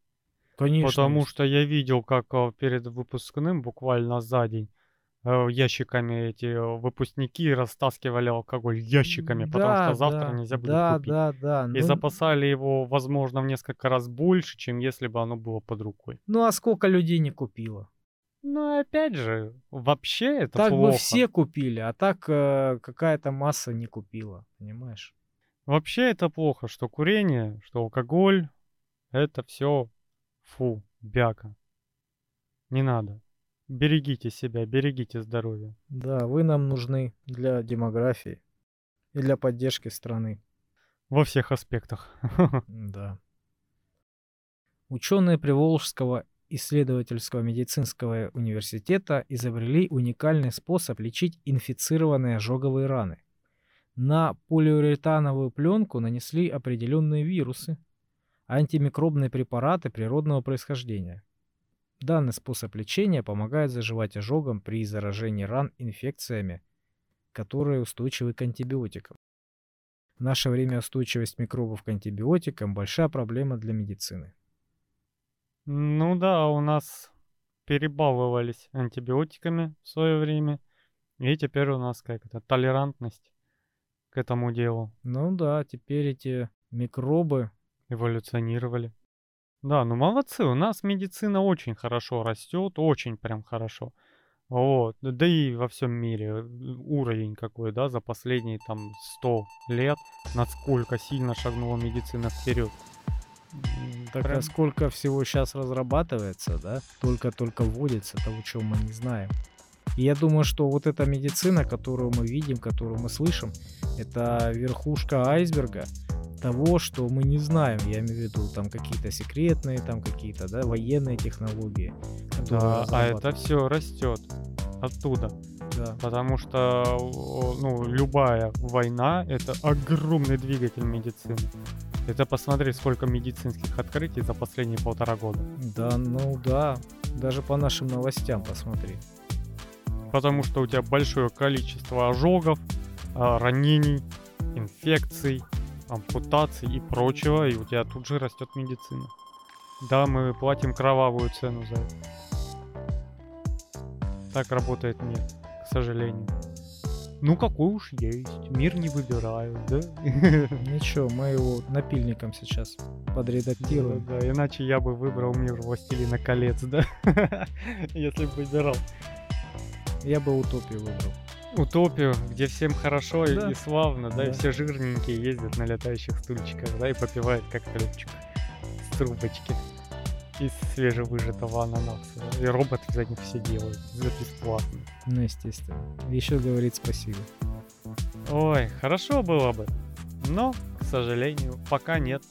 Конечно. Потому есть. что я видел, как а, перед выпускным, буквально за день, ящиками эти э, выпускники растаскивали алкоголь ящиками, потому Да, что завтра да, нельзя будет да, купить. да, да. И Ну, запасали его, возможно, в несколько раз больше, чем если бы оно было под рукой. ну а сколько людей не купило? Но опять же, вообще это Так бы плохо. все купили, а так э, какая-то масса не купила, понимаешь? Вообще это плохо, что курение, что алкоголь, это все фу, бяка. Не надо. Берегите себя, берегите здоровье. Да, вы нам нужны для демографии и для поддержки страны. Во всех аспектах. Да. Ученые Приволжского исследовательского медицинского университета изобрели уникальный способ лечить инфицированные ожоговые раны. На полиуретановую пленку нанесли определенные вирусы, антимикробные препараты природного происхождения. Данный способ лечения помогает заживать ожогам при заражении ран инфекциями, которые устойчивы к антибиотикам. В наше время устойчивость микробов к антибиотикам – большая проблема для медицины. Ну да, у нас перебаловались антибиотиками в свое время. И теперь у нас как это, толерантность к этому делу. Ну да, теперь эти микробы Эволюционировали. Да, ну молодцы, у нас медицина очень хорошо растет, очень прям хорошо. Вот, да и во всем мире э, уровень какой, да, за последние там 100 лет, насколько сильно шагнула медицина вперед. Так а прям- сколько всего сейчас разрабатывается, да? Только-только вводится того, чего мы не знаем. И я думаю, что вот эта медицина, которую мы видим, которую мы слышим, это верхушка айсберга того, что мы не знаем. Я имею в виду там какие-то секретные, там какие-то, да, военные технологии. Да, а это все растет оттуда. Да. Потому что ну, любая война это огромный двигатель медицины. Это посмотри, сколько медицинских открытий за последние полтора года. Да, ну да. Даже по нашим новостям посмотри. Потому что у тебя большое количество ожогов, а, ранений, инфекций, ампутаций и прочего, и у тебя тут же растет медицина. Да, мы платим кровавую цену за это. Так работает мир, к сожалению. Ну какой уж есть, мир не выбирают, да? Ничего, мы его напильником сейчас подредактируем. Да, да, иначе я бы выбрал мир Властелина колец, да? Если бы выбирал. Я бы утопию выбрал. Утопию, где всем хорошо и- Да. и славно, да, и Да. все жирненькие ездят на летающих стульчиках, да, и попивают коктейльчик с трубочки из свежевыжатого ананаса. И роботы за них все делают, за бесплатно. Ну, естественно. Еще говорит спасибо. Ой, хорошо было бы, но, к сожалению, пока нет.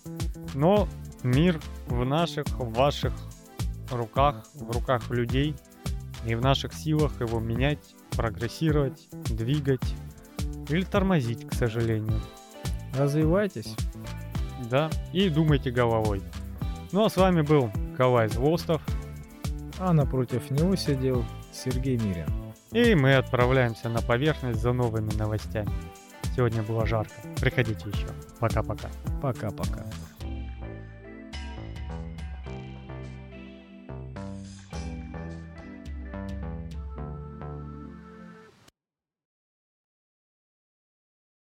Но мир в наших, в ваших руках, в руках людей, и в наших силах его менять, прогрессировать, двигать или тормозить, к сожалению. Развивайтесь. Да, и думайте головой. Ну а с вами был Калай Злостов. А напротив него сидел Сергей Мирин. И мы отправляемся на поверхность за новыми новостями. Сегодня было жарко. Приходите еще. Пока-пока. Пока-пока.